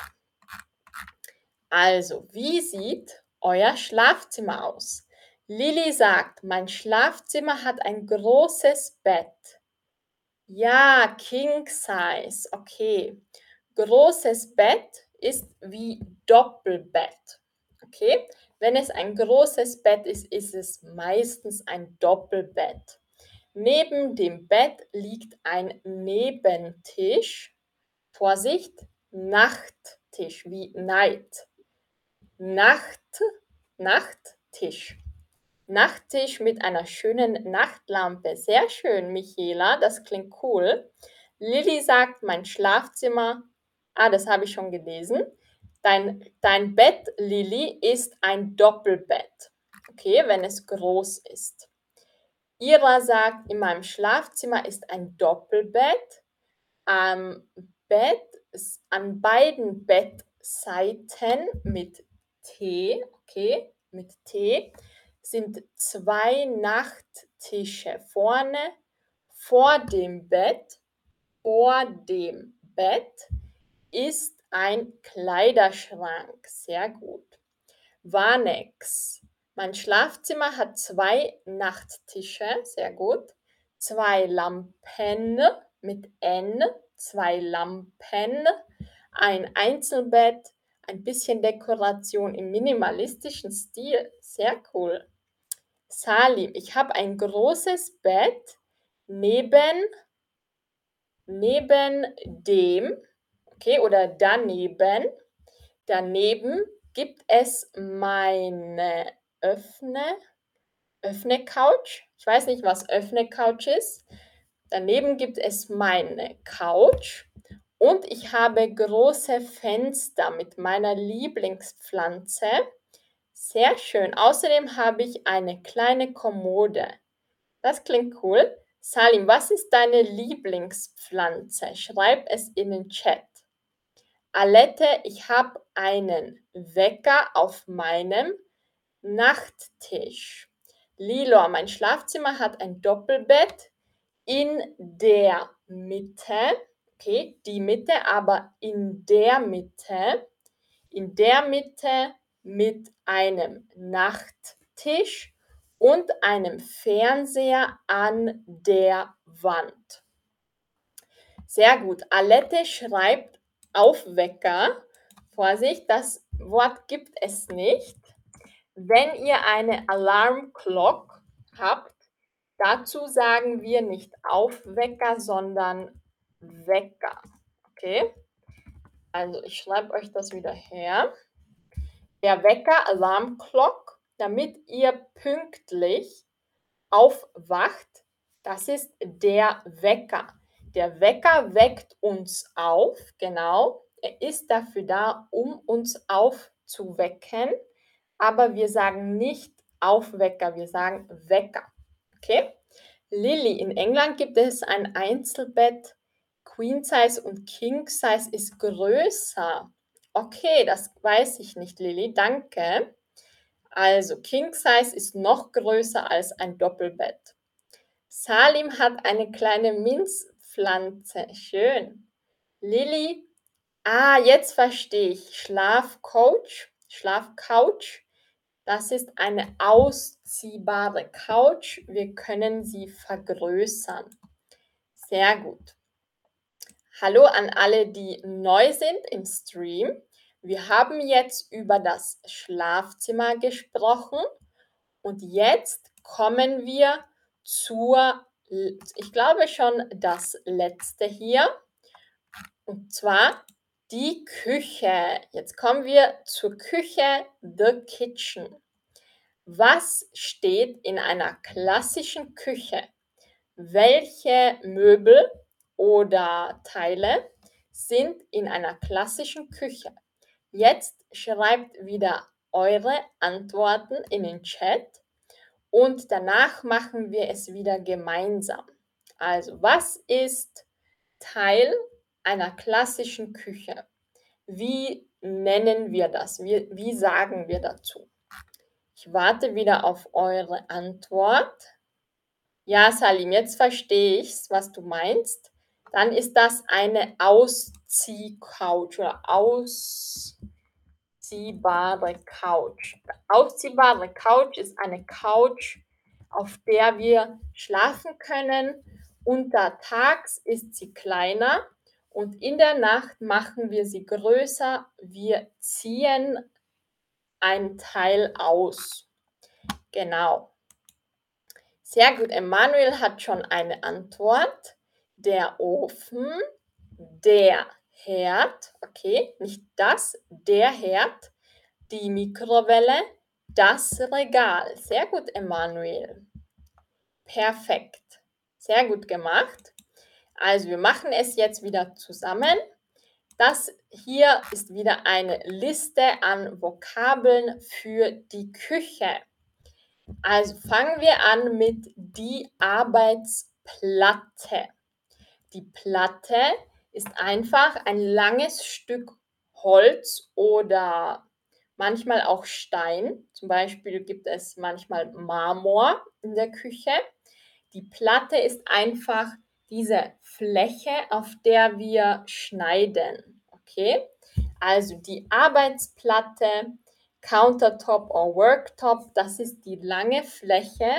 Also, wie sieht euer Schlafzimmer aus? Lilly sagt, mein Schlafzimmer hat ein großes Bett. Ja, King Size. Okay. Großes Bett ist wie Doppelbett. Okay? Wenn es ein großes Bett ist, ist es meistens ein Doppelbett. Neben dem Bett liegt ein Nebentisch. Vorsicht, Nachttisch, wie Night. Nacht, Nachttisch. Nachttisch mit einer schönen Nachtlampe. Sehr schön, Michaela, das klingt cool. Lilly sagt, mein Schlafzimmer. Ah, das habe ich schon gelesen. Dein, dein Bett, Lilly, ist ein Doppelbett. Okay, wenn es groß ist. Ira sagt, in meinem Schlafzimmer ist ein Doppelbett. Am Bett, an beiden Bettseiten mit T, okay, mit T sind zwei Nachttische vorne vor dem Bett. Vor dem Bett ist ein Kleiderschrank. Sehr gut. Vanex. Mein Schlafzimmer hat zwei Nachttische. Sehr gut. Zwei Lampen mit N. Zwei Lampen. Ein Einzelbett. Ein bisschen Dekoration im minimalistischen Stil. Sehr cool. Salim, ich habe ein großes Bett neben, neben dem, okay, oder daneben. Daneben gibt es meine Öffne, Öffne Couch. Ich weiß nicht, was Öffne Couch ist. Daneben gibt es meine Couch und ich habe große Fenster mit meiner Lieblingspflanze. Sehr schön. Außerdem habe ich eine kleine Kommode. Das klingt cool. Salim, was ist deine Lieblingspflanze? Schreib es in den Chat. Alette, ich habe einen Wecker auf meinem Nachttisch. Lilo, mein Schlafzimmer hat ein Doppelbett in der Mitte. Okay, die Mitte, aber in der Mitte. In der Mitte mit einem Nachttisch und einem Fernseher an der Wand. Sehr gut. Alette schreibt Aufwecker. Vorsicht, das Wort gibt es nicht. Wenn ihr eine Alarmclock habt, dazu sagen wir nicht Aufwecker, sondern Wecker. Okay? Also ich schreibe euch das wieder her der Wecker Alarm Clock, damit ihr pünktlich aufwacht, Das ist der Wecker. Der Wecker weckt uns auf, genau. Er ist dafür da, um uns aufzuwecken. Aber wir sagen nicht Aufwecker, wir sagen Wecker. Okay? Lilly, in England gibt es ein Einzelbett. Queen Size und King Size ist größer. Okay, das weiß ich nicht, Lilly. Danke. Also King Size ist noch größer als ein Doppelbett. Salim hat eine kleine Minzpflanze. Schön. Lilly, ah, jetzt verstehe ich. Schlafcoach, Schlafcouch. Das ist eine ausziehbare Couch. Wir können sie vergrößern. Sehr gut. Hallo an alle, die neu sind im Stream. Wir haben jetzt über das Schlafzimmer gesprochen und jetzt kommen wir zur, ich glaube schon das letzte hier, und zwar die Küche. Jetzt kommen wir zur Küche, the kitchen. Was steht in einer klassischen Küche? Welche Möbel oder Teile sind in einer klassischen Küche? Jetzt schreibt wieder eure Antworten in den Chat und danach machen wir es wieder gemeinsam. Also, was ist Teil einer klassischen Küche? Wie nennen wir das? Wie, wie sagen wir dazu? Ich warte wieder auf eure Antwort. Ja, Salim, jetzt verstehe ich, was du meinst dann ist das eine Ausziehcouch oder ausziehbare Couch. Ausziehbare Couch ist eine Couch, auf der wir schlafen können. Untertags ist sie kleiner und in der Nacht machen wir sie größer. Wir ziehen ein Teil aus. Genau. Sehr gut, Emanuel hat schon eine Antwort der Ofen, der Herd, okay, nicht das, der Herd, die Mikrowelle, das Regal. Sehr gut, Emanuel. Perfekt. Sehr gut gemacht. Also wir machen es jetzt wieder zusammen. Das hier ist wieder eine Liste an Vokabeln für die Küche. Also fangen wir an mit die Arbeitsplatte. Die Platte ist einfach ein langes Stück Holz oder manchmal auch Stein. Zum Beispiel gibt es manchmal Marmor in der Küche. Die Platte ist einfach diese Fläche, auf der wir schneiden. Okay? Also die Arbeitsplatte, Countertop oder Worktop, das ist die lange Fläche,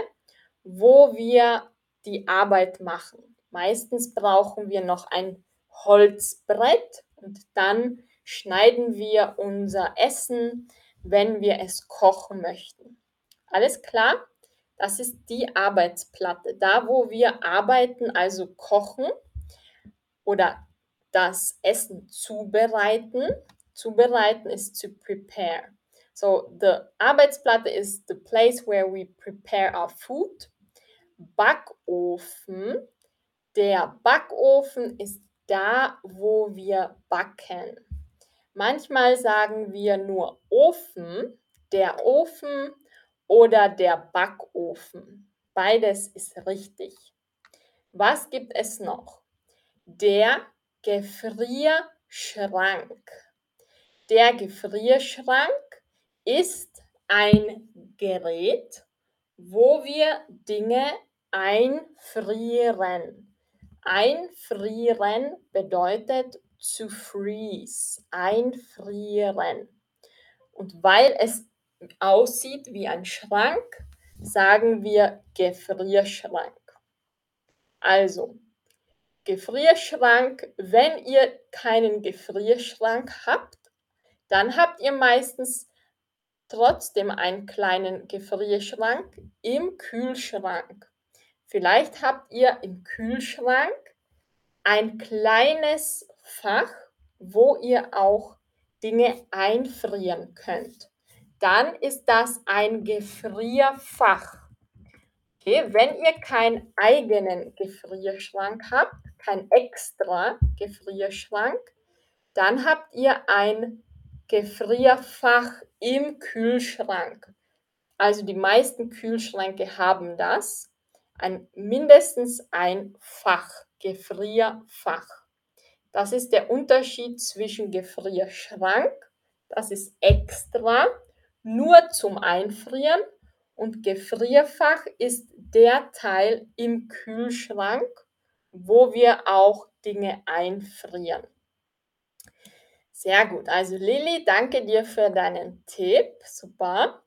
wo wir die Arbeit machen. Meistens brauchen wir noch ein Holzbrett und dann schneiden wir unser Essen, wenn wir es kochen möchten. Alles klar? Das ist die Arbeitsplatte. Da, wo wir arbeiten, also kochen oder das Essen zubereiten. Zubereiten ist to prepare. So, the Arbeitsplatte is the place where we prepare our food. Backofen der Backofen ist da, wo wir backen. Manchmal sagen wir nur Ofen, der Ofen oder der Backofen. Beides ist richtig. Was gibt es noch? Der Gefrierschrank. Der Gefrierschrank ist ein Gerät, wo wir Dinge einfrieren. Einfrieren bedeutet to freeze. Einfrieren. Und weil es aussieht wie ein Schrank, sagen wir Gefrierschrank. Also, Gefrierschrank, wenn ihr keinen Gefrierschrank habt, dann habt ihr meistens trotzdem einen kleinen Gefrierschrank im Kühlschrank. Vielleicht habt ihr im Kühlschrank ein kleines Fach, wo ihr auch Dinge einfrieren könnt. Dann ist das ein Gefrierfach. Okay, wenn ihr keinen eigenen Gefrierschrank habt, kein extra Gefrierschrank, dann habt ihr ein Gefrierfach im Kühlschrank. Also die meisten Kühlschränke haben das. Ein, mindestens ein Fach, Gefrierfach. Das ist der Unterschied zwischen Gefrierschrank, das ist extra, nur zum Einfrieren und Gefrierfach ist der Teil im Kühlschrank, wo wir auch Dinge einfrieren. Sehr gut. Also Lilly, danke dir für deinen Tipp. Super.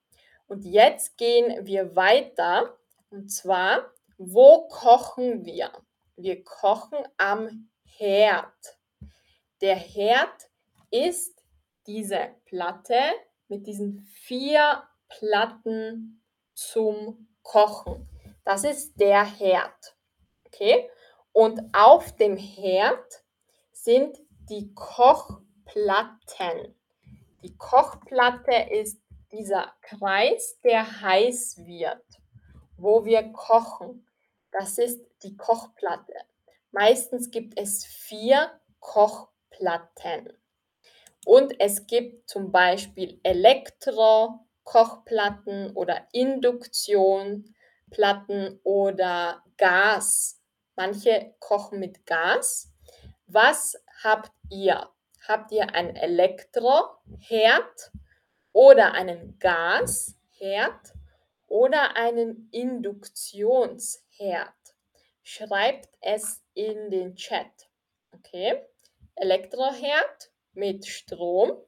Und jetzt gehen wir weiter. Und zwar, wo kochen wir? Wir kochen am Herd. Der Herd ist diese Platte mit diesen vier Platten zum Kochen. Das ist der Herd. Okay? Und auf dem Herd sind die Kochplatten. Die Kochplatte ist dieser Kreis, der heiß wird, wo wir kochen. Das ist die Kochplatte. Meistens gibt es vier Kochplatten. Und es gibt zum Beispiel Elektro, Kochplatten oder Induktionplatten oder Gas. Manche kochen mit Gas. Was habt ihr? Habt ihr einen Elektroherd oder einen Gasherd oder einen Induktionsherd? Schreibt es in den Chat. Okay? Elektroherd mit Strom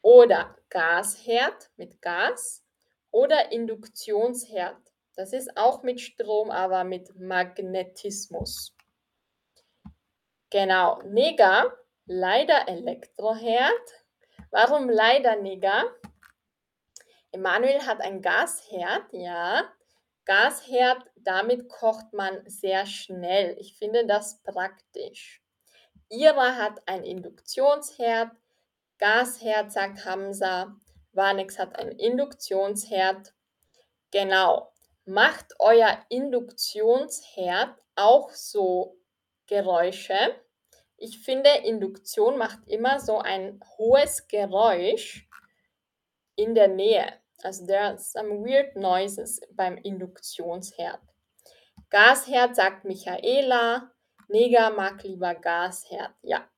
oder Gasherd mit Gas oder Induktionsherd. Das ist auch mit Strom, aber mit Magnetismus. Genau, Nega, leider Elektroherd. Warum leider Nega? Emanuel hat ein Gasherd, ja. Gasherd, damit kocht man sehr schnell. Ich finde das praktisch. Ira hat ein Induktionsherd. Gasherd, sagt Hamza. Vanex hat ein Induktionsherd. Genau. Macht euer Induktionsherd auch so Geräusche? Ich finde, Induktion macht immer so ein hohes Geräusch in der Nähe. Also there are some weird noises beim Induktionsherd. Gasherd sagt Michaela. Neger mag lieber Gasherd. Ja.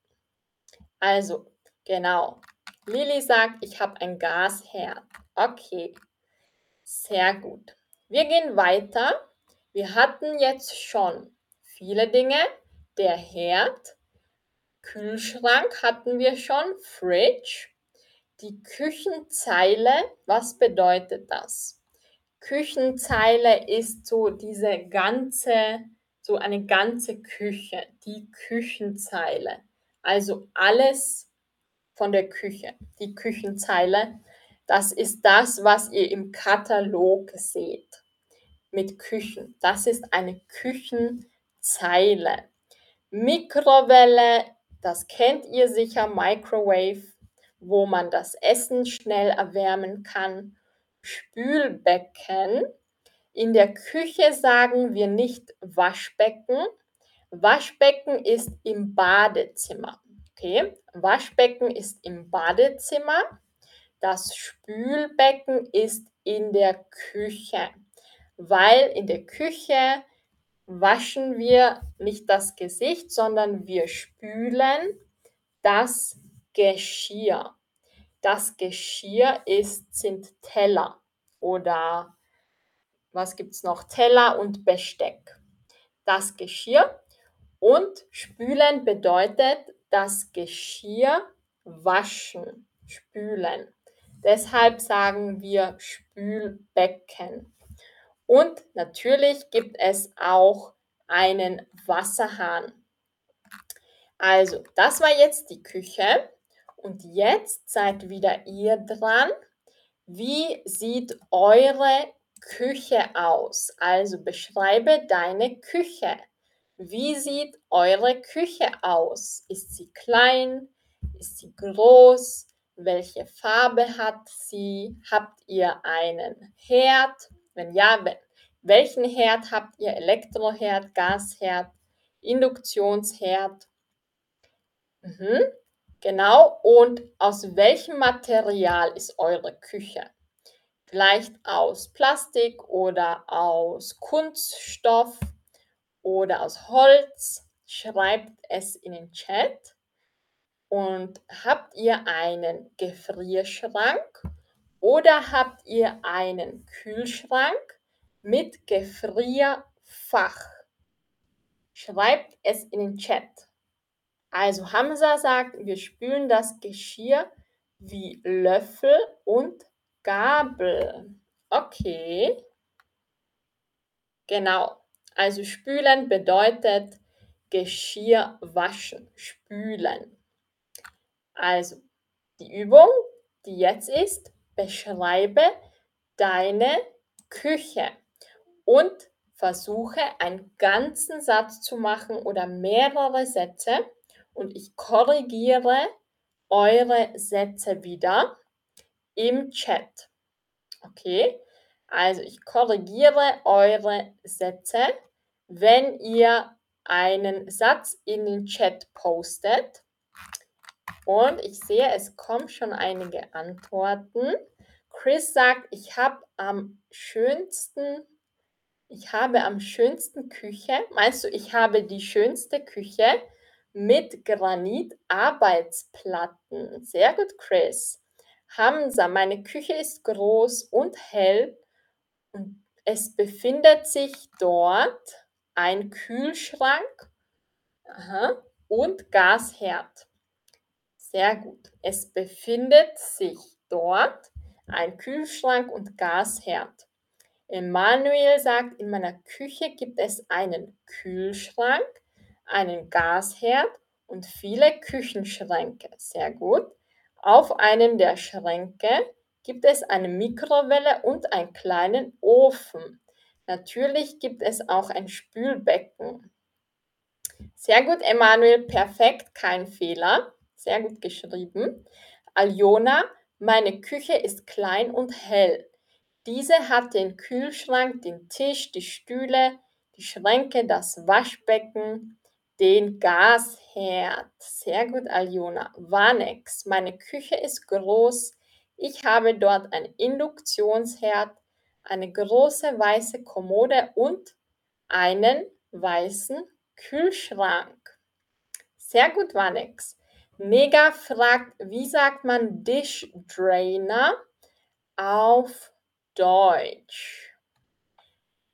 Also, genau. Lilly sagt, ich habe ein Gasherd. Okay. Sehr gut. Wir gehen weiter. Wir hatten jetzt schon viele Dinge. Der Herd, Kühlschrank hatten wir schon, Fridge. Die Küchenzeile, was bedeutet das? Küchenzeile ist so diese ganze so eine ganze Küche, die Küchenzeile. Also alles von der Küche, die Küchenzeile. Das ist das, was ihr im Katalog seht mit Küchen. Das ist eine Küchenzeile. Mikrowelle, das kennt ihr sicher, Microwave, wo man das Essen schnell erwärmen kann. Spülbecken, in der Küche sagen wir nicht Waschbecken. Waschbecken ist im Badezimmer. Okay, Waschbecken ist im Badezimmer. Das Spülbecken ist in der Küche, weil in der Küche waschen wir nicht das Gesicht, sondern wir spülen das Geschirr. Das Geschirr ist, sind Teller oder was gibt es noch? Teller und Besteck. Das Geschirr und spülen bedeutet das Geschirr waschen, spülen. Deshalb sagen wir Spülbecken. Und natürlich gibt es auch einen Wasserhahn. Also, das war jetzt die Küche. Und jetzt seid wieder ihr dran. Wie sieht eure Küche aus? Also beschreibe deine Küche. Wie sieht eure Küche aus? Ist sie klein? Ist sie groß? Welche Farbe hat sie? Habt ihr einen Herd? Wenn ja, Welchen Herd habt ihr? Elektroherd, Gasherd, Induktionsherd? Mhm, genau. Und aus welchem Material ist eure Küche? Vielleicht aus Plastik oder aus Kunststoff oder aus Holz? Schreibt es in den Chat. Und habt ihr einen Gefrierschrank oder habt ihr einen Kühlschrank mit Gefrierfach? Schreibt es in den Chat. Also Hamza sagt, wir spülen das Geschirr wie Löffel und Gabel. Okay. Genau. Also spülen bedeutet Geschirr waschen, spülen. Also die Übung, die jetzt ist, beschreibe deine Küche und versuche einen ganzen Satz zu machen oder mehrere Sätze und ich korrigiere eure Sätze wieder im Chat. Okay, also ich korrigiere eure Sätze, wenn ihr einen Satz in den Chat postet. Und ich sehe, es kommen schon einige Antworten. Chris sagt, ich habe am schönsten, ich habe am schönsten Küche. Meinst du, ich habe die schönste Küche mit Granitarbeitsplatten? Sehr gut, Chris. Hamza, meine Küche ist groß und hell und es befindet sich dort ein Kühlschrank aha, und Gasherd. Sehr gut. Es befindet sich dort ein Kühlschrank und Gasherd. Emanuel sagt, in meiner Küche gibt es einen Kühlschrank, einen Gasherd und viele Küchenschränke. Sehr gut. Auf einem der Schränke gibt es eine Mikrowelle und einen kleinen Ofen. Natürlich gibt es auch ein Spülbecken. Sehr gut, Emanuel, perfekt, kein Fehler. Sehr gut geschrieben. Aljona, meine Küche ist klein und hell. Diese hat den Kühlschrank, den Tisch, die Stühle, die Schränke, das Waschbecken, den Gasherd. Sehr gut, Aljona. Vanex, meine Küche ist groß. Ich habe dort einen Induktionsherd, eine große weiße Kommode und einen weißen Kühlschrank. Sehr gut, Vanex. Nega fragt, wie sagt man Dish Drainer auf Deutsch?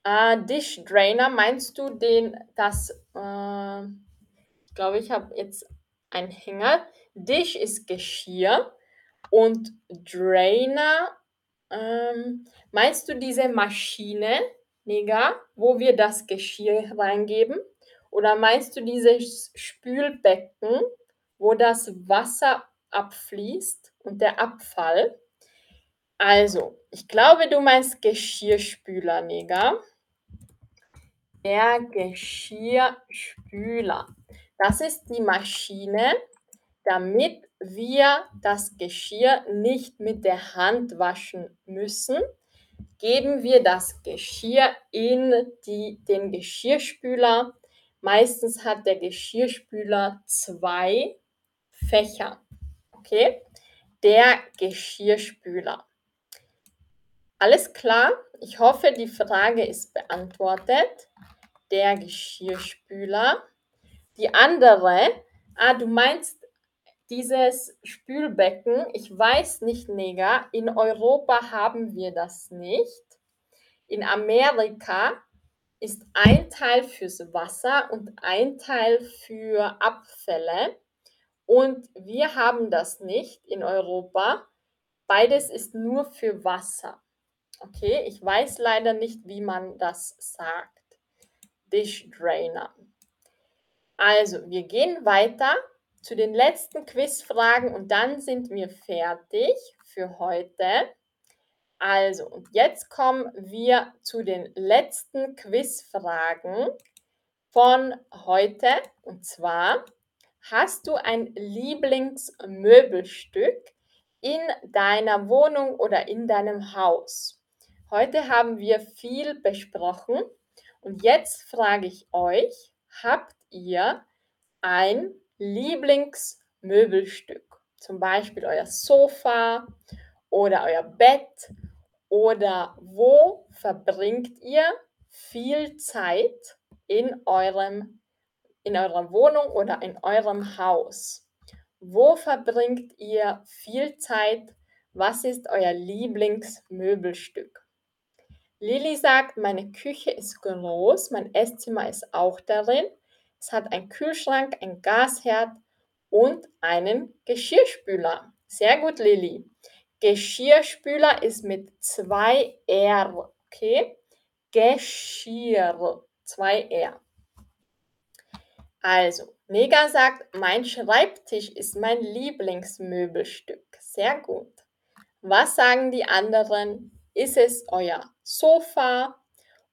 Äh, Dish Drainer, meinst du den, das, äh, ich glaube, ich habe jetzt einen Hänger. Dish ist Geschirr und Drainer, ähm, meinst du diese Maschine, Nega, wo wir das Geschirr reingeben? Oder meinst du dieses Spülbecken, wo das Wasser abfließt und der Abfall. Also, ich glaube, du meinst Geschirrspüler, Nega. Der Geschirrspüler. Das ist die Maschine, damit wir das Geschirr nicht mit der Hand waschen müssen, geben wir das Geschirr in die, den Geschirrspüler. Meistens hat der Geschirrspüler zwei Fächer. Okay? Der Geschirrspüler. Alles klar? Ich hoffe, die Frage ist beantwortet. Der Geschirrspüler. Die andere, ah, du meinst dieses Spülbecken. Ich weiß nicht, Neger, in Europa haben wir das nicht. In Amerika ist ein Teil fürs Wasser und ein Teil für Abfälle. Und wir haben das nicht in Europa. Beides ist nur für Wasser. Okay, ich weiß leider nicht, wie man das sagt. Dish Drainer. Also, wir gehen weiter zu den letzten Quizfragen und dann sind wir fertig für heute. Also, und jetzt kommen wir zu den letzten Quizfragen von heute. Und zwar, Hast du ein Lieblingsmöbelstück in deiner Wohnung oder in deinem Haus? Heute haben wir viel besprochen und jetzt frage ich euch, habt ihr ein Lieblingsmöbelstück? Zum Beispiel euer Sofa oder euer Bett oder wo verbringt ihr viel Zeit in eurem in eurer Wohnung oder in eurem Haus? Wo verbringt ihr viel Zeit? Was ist euer Lieblingsmöbelstück? Lilly sagt, meine Küche ist groß, mein Esszimmer ist auch darin. Es hat einen Kühlschrank, ein Gasherd und einen Geschirrspüler. Sehr gut, Lilly. Geschirrspüler ist mit zwei R, okay? Geschirr, zwei R. Also, Mega sagt, mein Schreibtisch ist mein Lieblingsmöbelstück. Sehr gut. Was sagen die anderen? Ist es euer Sofa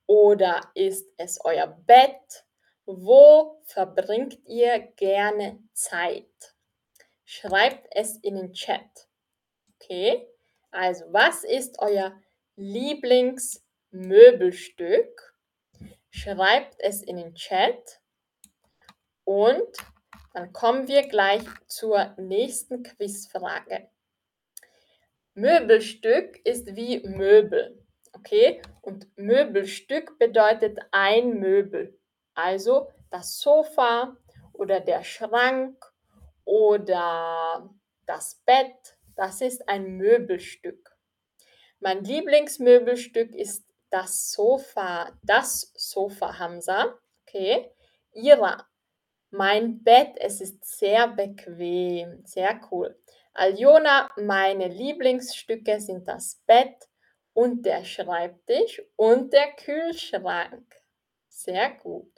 oder ist es euer Bett? Wo verbringt ihr gerne Zeit? Schreibt es in den Chat. Okay? Also, was ist euer Lieblingsmöbelstück? Schreibt es in den Chat. Und dann kommen wir gleich zur nächsten Quizfrage. Möbelstück ist wie Möbel. Okay? Und Möbelstück bedeutet ein Möbel. Also das Sofa oder der Schrank oder das Bett, das ist ein Möbelstück. Mein Lieblingsmöbelstück ist das Sofa, das Sofa Hamza. Okay? Ira, mein Bett, es ist sehr bequem, sehr cool. Aljona, meine Lieblingsstücke sind das Bett und der Schreibtisch und der Kühlschrank. Sehr gut.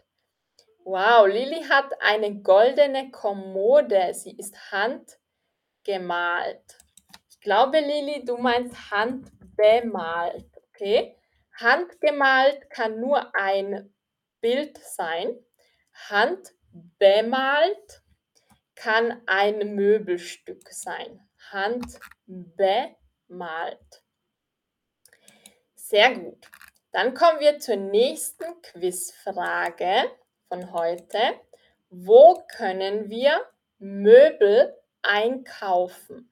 Wow, Lilly hat eine goldene Kommode. Sie ist handgemalt. Ich glaube, Lilly, du meinst handbemalt, okay? Handgemalt kann nur ein Bild sein. Handbemalt kann ein Möbelstück sein. Handbemalt. Sehr gut. Dann kommen wir zur nächsten Quizfrage von heute. Wo können wir Möbel einkaufen?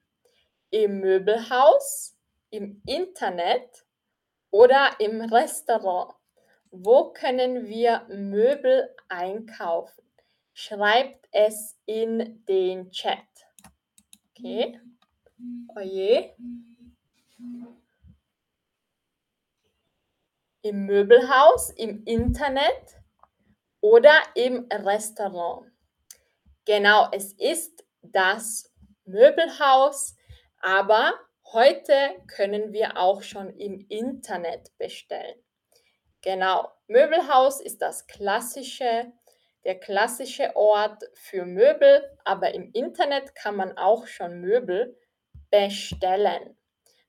Im Möbelhaus, im Internet oder im Restaurant? Wo können wir Möbel einkaufen? Schreibt es in den Chat. Okay. Oje. Im Möbelhaus, im Internet oder im Restaurant. Genau, es ist das Möbelhaus, aber heute können wir auch schon im Internet bestellen. Genau, Möbelhaus ist das klassische der klassische Ort für Möbel, aber im Internet kann man auch schon Möbel bestellen.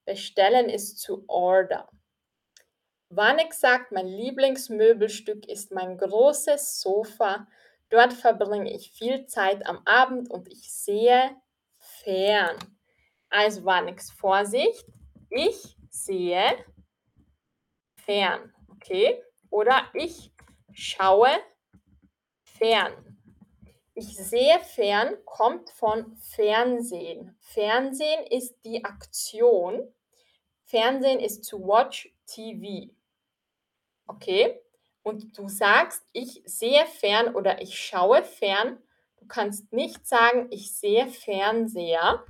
Bestellen ist zu order. Wanek sagt, mein Lieblingsmöbelstück ist mein großes Sofa. Dort verbringe ich viel Zeit am Abend und ich sehe fern. Also Waneks Vorsicht, ich sehe fern, okay? Oder ich schaue fern. Ich sehe fern kommt von Fernsehen. Fernsehen ist die Aktion. Fernsehen ist to watch TV. Okay? Und du sagst, ich sehe fern oder ich schaue fern. Du kannst nicht sagen, ich sehe Fernseher.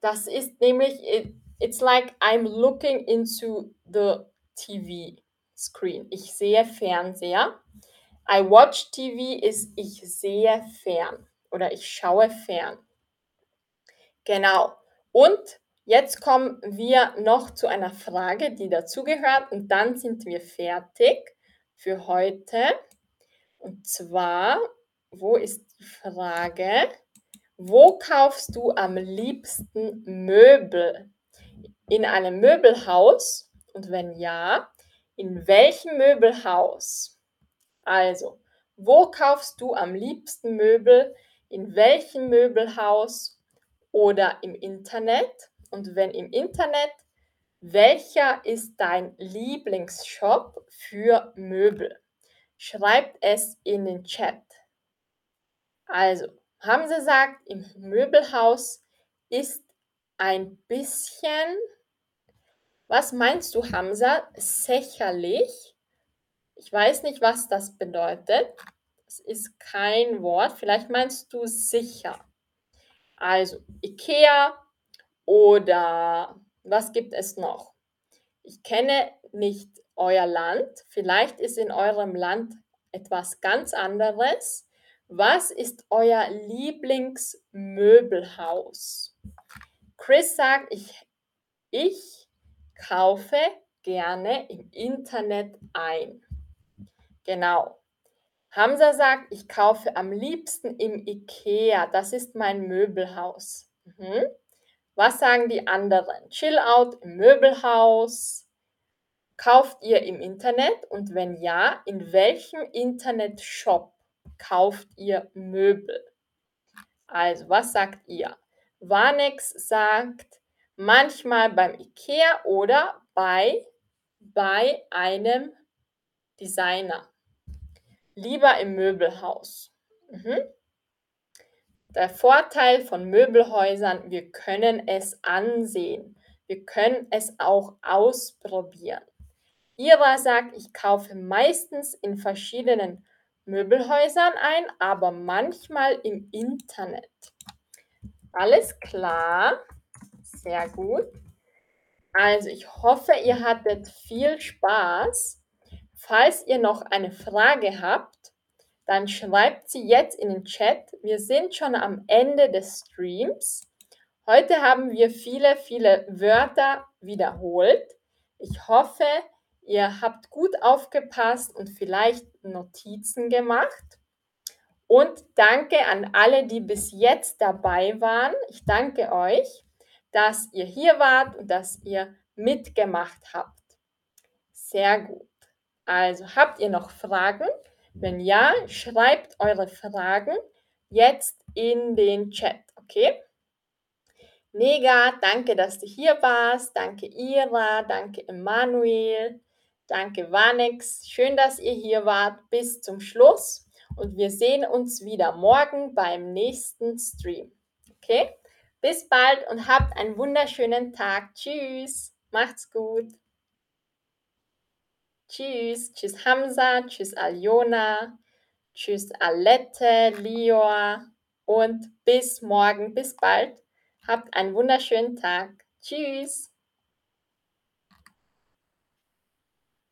Das ist nämlich, it's like I'm looking into the TV screen. Ich sehe Fernseher. I watch TV ist ich sehe fern oder ich schaue fern. Genau. Und jetzt kommen wir noch zu einer Frage, die dazugehört und dann sind wir fertig für heute. Und zwar, wo ist die Frage? Wo kaufst du am liebsten Möbel? In einem Möbelhaus? Und wenn ja, in welchem Möbelhaus? Also, wo kaufst du am liebsten Möbel? In welchem Möbelhaus oder im Internet? Und wenn im Internet, Welcher ist dein Lieblingsshop für Möbel? Schreibt es in den Chat. Also, Hamza sagt, im Möbelhaus ist ein bisschen was meinst du, Hamza? Sicherlich? Ich weiß nicht, was das bedeutet. Das ist kein Wort. Vielleicht meinst du sicher. Also IKEA oder was gibt es noch? Ich kenne nicht euer Land. Vielleicht ist in eurem Land etwas ganz anderes. Was ist euer Lieblingsmöbelhaus? Chris sagt, ich, ich kaufe gerne im Internet ein. Genau. Hamza sagt, ich kaufe am liebsten im IKEA. Das ist mein Möbelhaus. Mhm. Was sagen die anderen? Chill out im Möbelhaus. Kauft ihr im Internet? Und wenn ja, in welchem Internetshop kauft ihr Möbel? Also, was sagt ihr? Vanex sagt, manchmal beim IKEA oder bei, bei einem Designer. Lieber im Möbelhaus. Mhm. Der Vorteil von Möbelhäusern, wir können es ansehen. Wir können es auch ausprobieren. Ira sagt, ich kaufe meistens in verschiedenen Möbelhäusern ein, aber manchmal im Internet. Alles klar. Sehr gut. Also ich hoffe, ihr hattet viel Spaß. Falls ihr noch eine Frage habt, dann schreibt sie jetzt in den Chat. Wir sind schon am Ende des Streams. Heute haben wir viele, viele Wörter wiederholt. Ich hoffe, ihr habt gut aufgepasst und vielleicht Notizen gemacht. Und danke an alle, die bis jetzt dabei waren. Ich danke euch dass ihr hier wart und dass ihr mitgemacht habt. Sehr gut. Also habt ihr noch Fragen? Wenn ja, schreibt eure Fragen jetzt in den Chat, okay? Mega, danke, dass du hier warst. Danke Ira, danke Emanuel, danke Vanex. Schön, dass ihr hier wart bis zum Schluss und wir sehen uns wieder morgen beim nächsten Stream. Okay? Bis bald und habt einen wunderschönen Tag. Tschüss. Macht's gut. Tschüss. Tschüss Hamza. Tschüss Aljona. Tschüss Alette, Lior. Und bis morgen. Bis bald. Habt einen wunderschönen Tag. Tschüss.